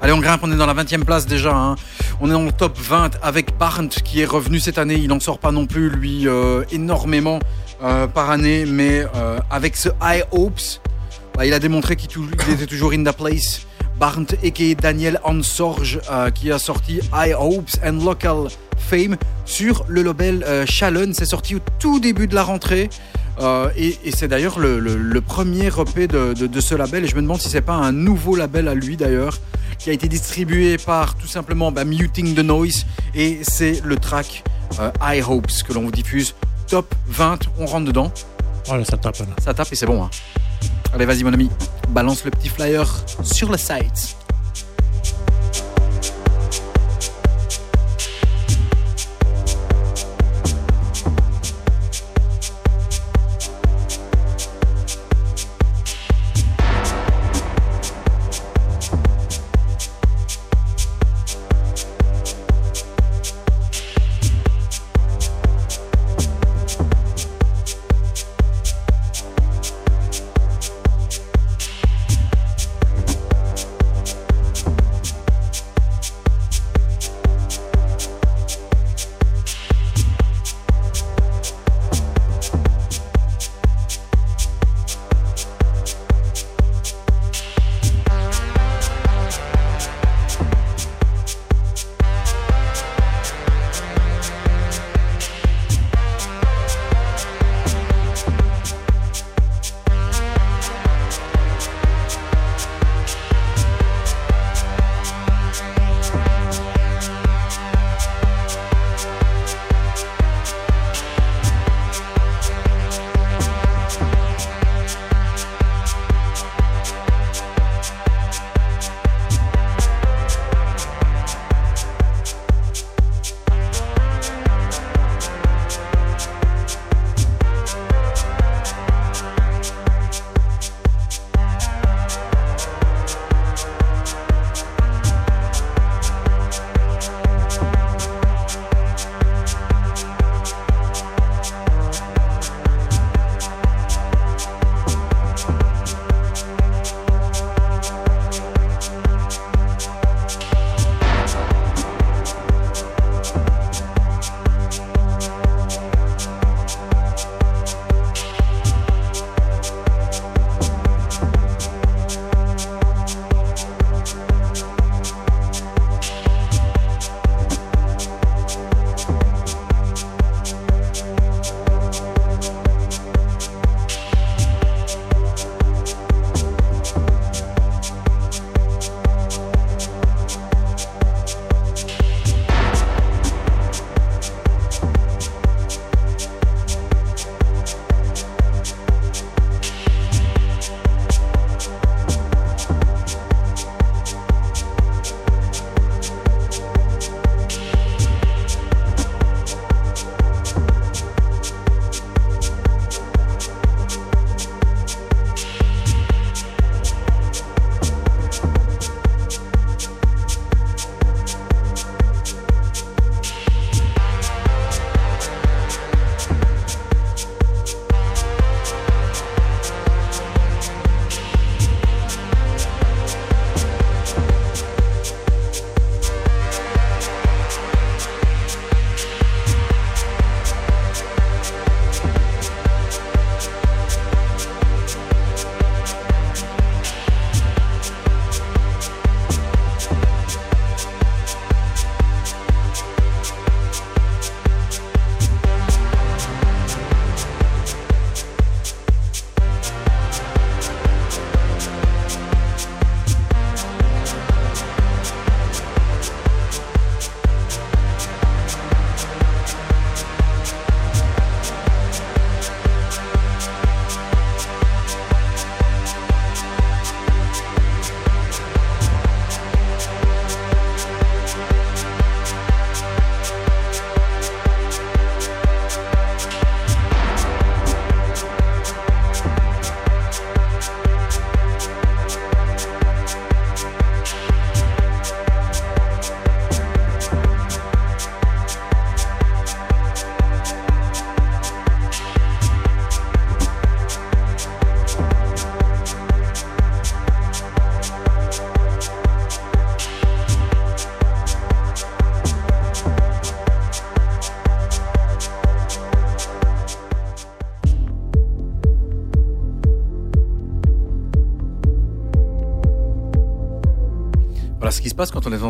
Allez, on grimpe, on est dans la 20e place déjà. hein. On est dans le top 20 avec Barnes qui est revenu cette année. Il n'en sort pas non plus, lui, euh, énormément euh, par année. Mais euh, avec ce High Hopes, bah, il a démontré qu'il était toujours in the place. Barnes et Daniel Ansorge euh, qui a sorti High Hopes and Local Fame sur le label euh, Shalon. C'est sorti au tout début de la rentrée. Euh, et et c'est d'ailleurs le, le- le premier EP de, de- de ce label. Et je me demande si c'est pas un nouveau label à lui d'ailleurs, qui a été distribué par tout simplement bah, Muting the Noise. Et c'est le track euh, High Hopes que l'on vous diffuse. Top 20, on rentre dedans.
Voilà, ça tape. là.
Ça tape et c'est bon. hein. Allez, vas-y, mon ami. Balance le petit flyer sur le site.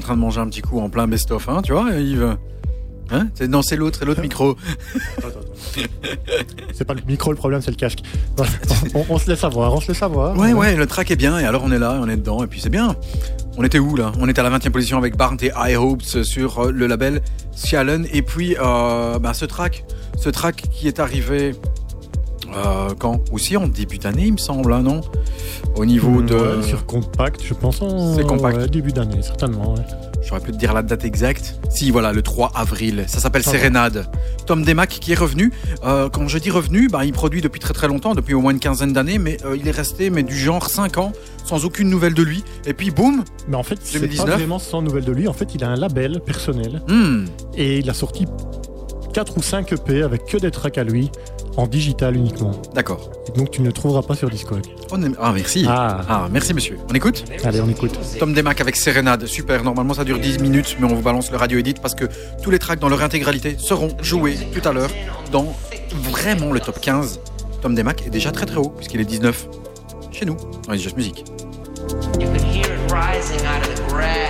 En train de manger un petit coup en plein best-of, hein, tu vois, Yves Hein C'est- Non, c'est l'autre, c'est l'autre micro.
C'est pas le micro le problème, c'est le casque. On, on se laisse avoir, on se laisse avoir.
Ouais, ouais, le track est bien, et alors on est là, on est dedans, et puis c'est bien. On était où là? On était à la 20e position avec Barnes et High Hopes sur euh, le label Shalon, et puis euh, bah, ce track, ce track qui est arrivé euh, quand? Aussi en début d'année, il me semble, hein, non? Au niveau de.
Ouais, sur Compact, je pense en
C'est Compact.
ouais, début d'année, certainement. ouais.
J'aurais pu te dire la date exacte. Si, voilà, le 3 avril. Ça s'appelle
Ah.
Sérénade. Tom Demac qui est revenu. Euh, quand je dis revenu, bah, il produit depuis très très longtemps, depuis au moins une quinzaine d'années, mais euh, il est resté mais du genre 5 ans sans aucune nouvelle de lui. Et puis boum,
Mais en fait, c'est
2019.
pas vraiment sans nouvelle de lui. En fait, il a un label personnel
hmm,
et il a sorti 4 ou 5 EP avec que des tracks à lui en digital uniquement.
d'accord.
Et donc tu ne le trouveras pas sur Discog.
On aime- Ah, merci.
Ah.
Ah, merci monsieur. On écoute
Allez, on écoute.
Tom Demac avec Sérénade. Super. Normalement, ça dure 10 minutes, mais on vous balance le radio edit parce que tous les tracks dans leur intégralité seront joués tout à l'heure dans vraiment le top 15. Tom Demac est déjà très très haut puisqu'il est 19 chez nous dans les Just Music.
You could hear it rising out of the grass.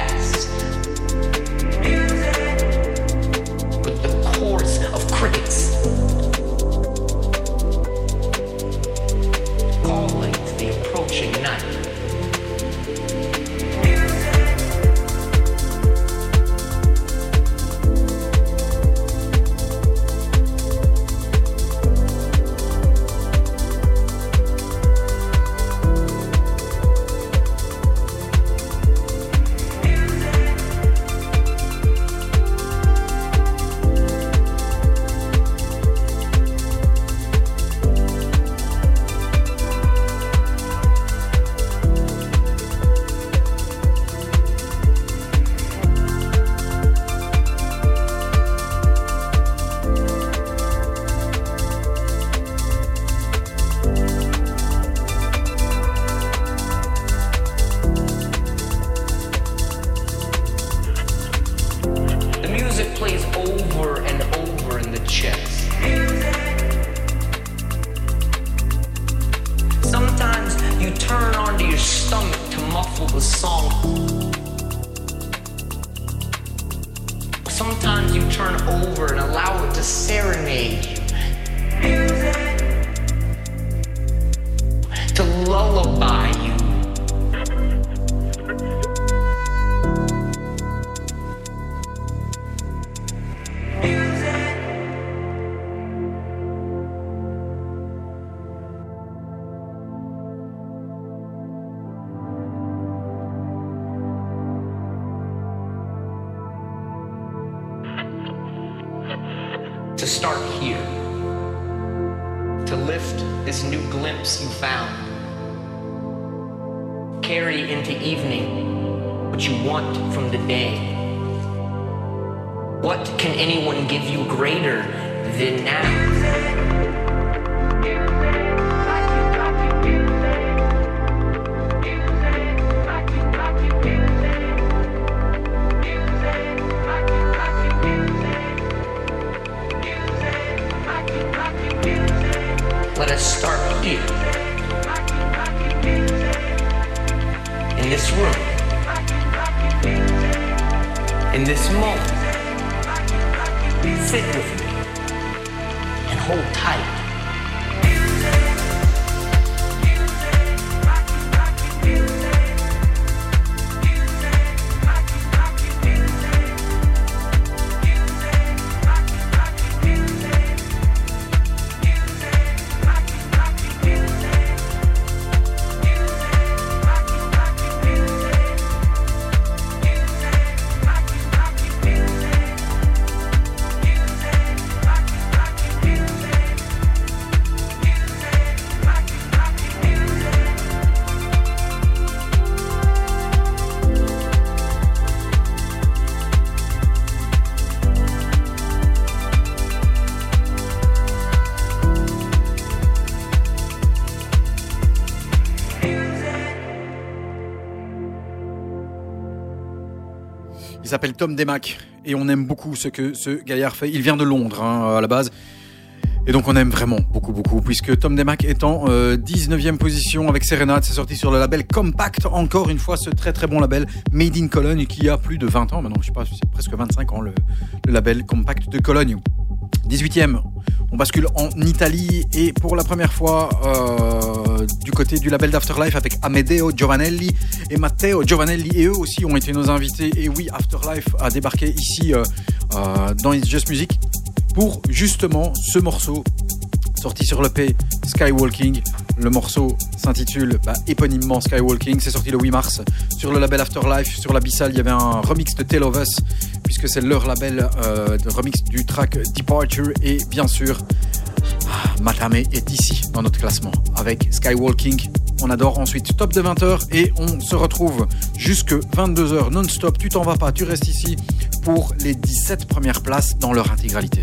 Il s'appelle Tom Demac et on aime beaucoup ce que ce gaillard fait. Il vient de Londres hein, à la base. Et donc on aime vraiment beaucoup beaucoup puisque Tom Demac est en euh, 19e position avec Serenade, c'est sorti sur le label Compact, encore une fois ce très très bon label Made in Cologne qui a plus de 20 ans maintenant, je sais pas, c'est presque 25 ans le, le label Compact de Cologne. 18e, on bascule en Italie et pour la première fois euh, du côté du label d'Afterlife avec Amedeo Giovanelli et Matteo Giovanelli et eux aussi ont été nos invités et oui Afterlife a débarqué ici euh, euh, dans It's Just Music pour justement ce morceau sorti sur l'EP Skywalking. Le morceau s'intitule bah, éponymement Skywalking. C'est sorti le 8 mars sur le label Afterlife. Sur l'Abyssal, il y avait un remix de Tale of Us, puisque c'est leur label de remix du track Departure. Et bien sûr, Matame est ici dans notre classement avec Skywalking. On adore ensuite top de 20h et on se retrouve jusque 22h non-stop. Tu t'en vas pas, tu restes ici pour les 17 premières places dans leur intégralité.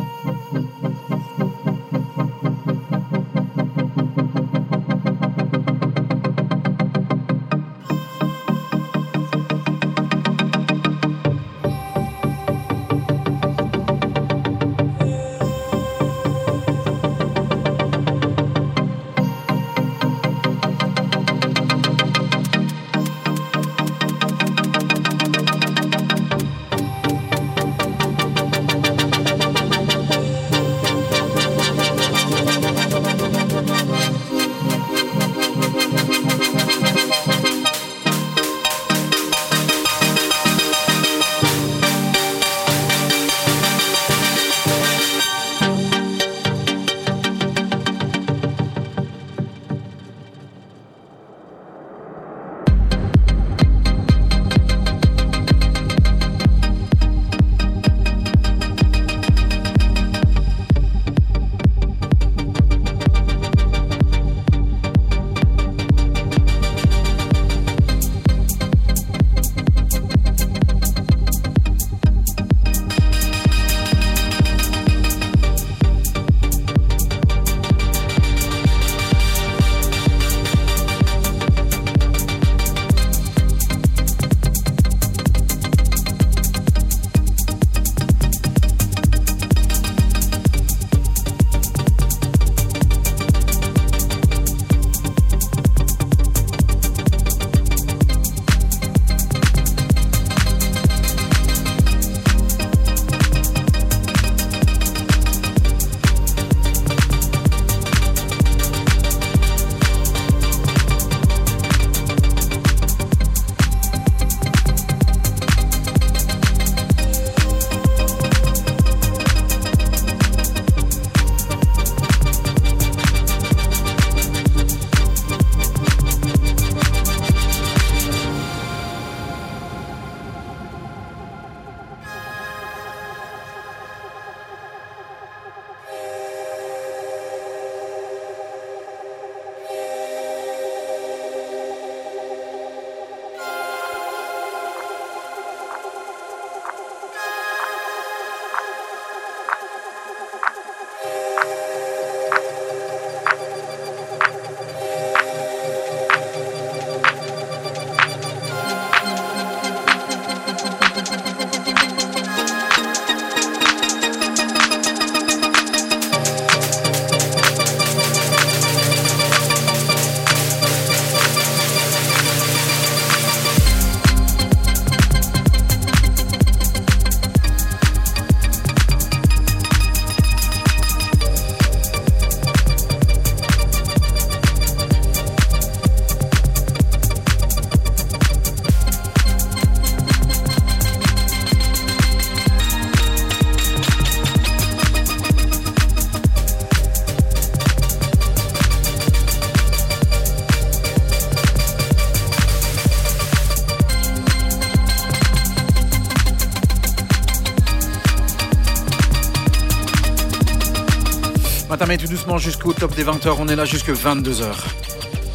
tout doucement jusqu'au top des 20h. On est là jusque 22h.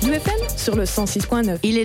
UFM sur le 106.9.
Il est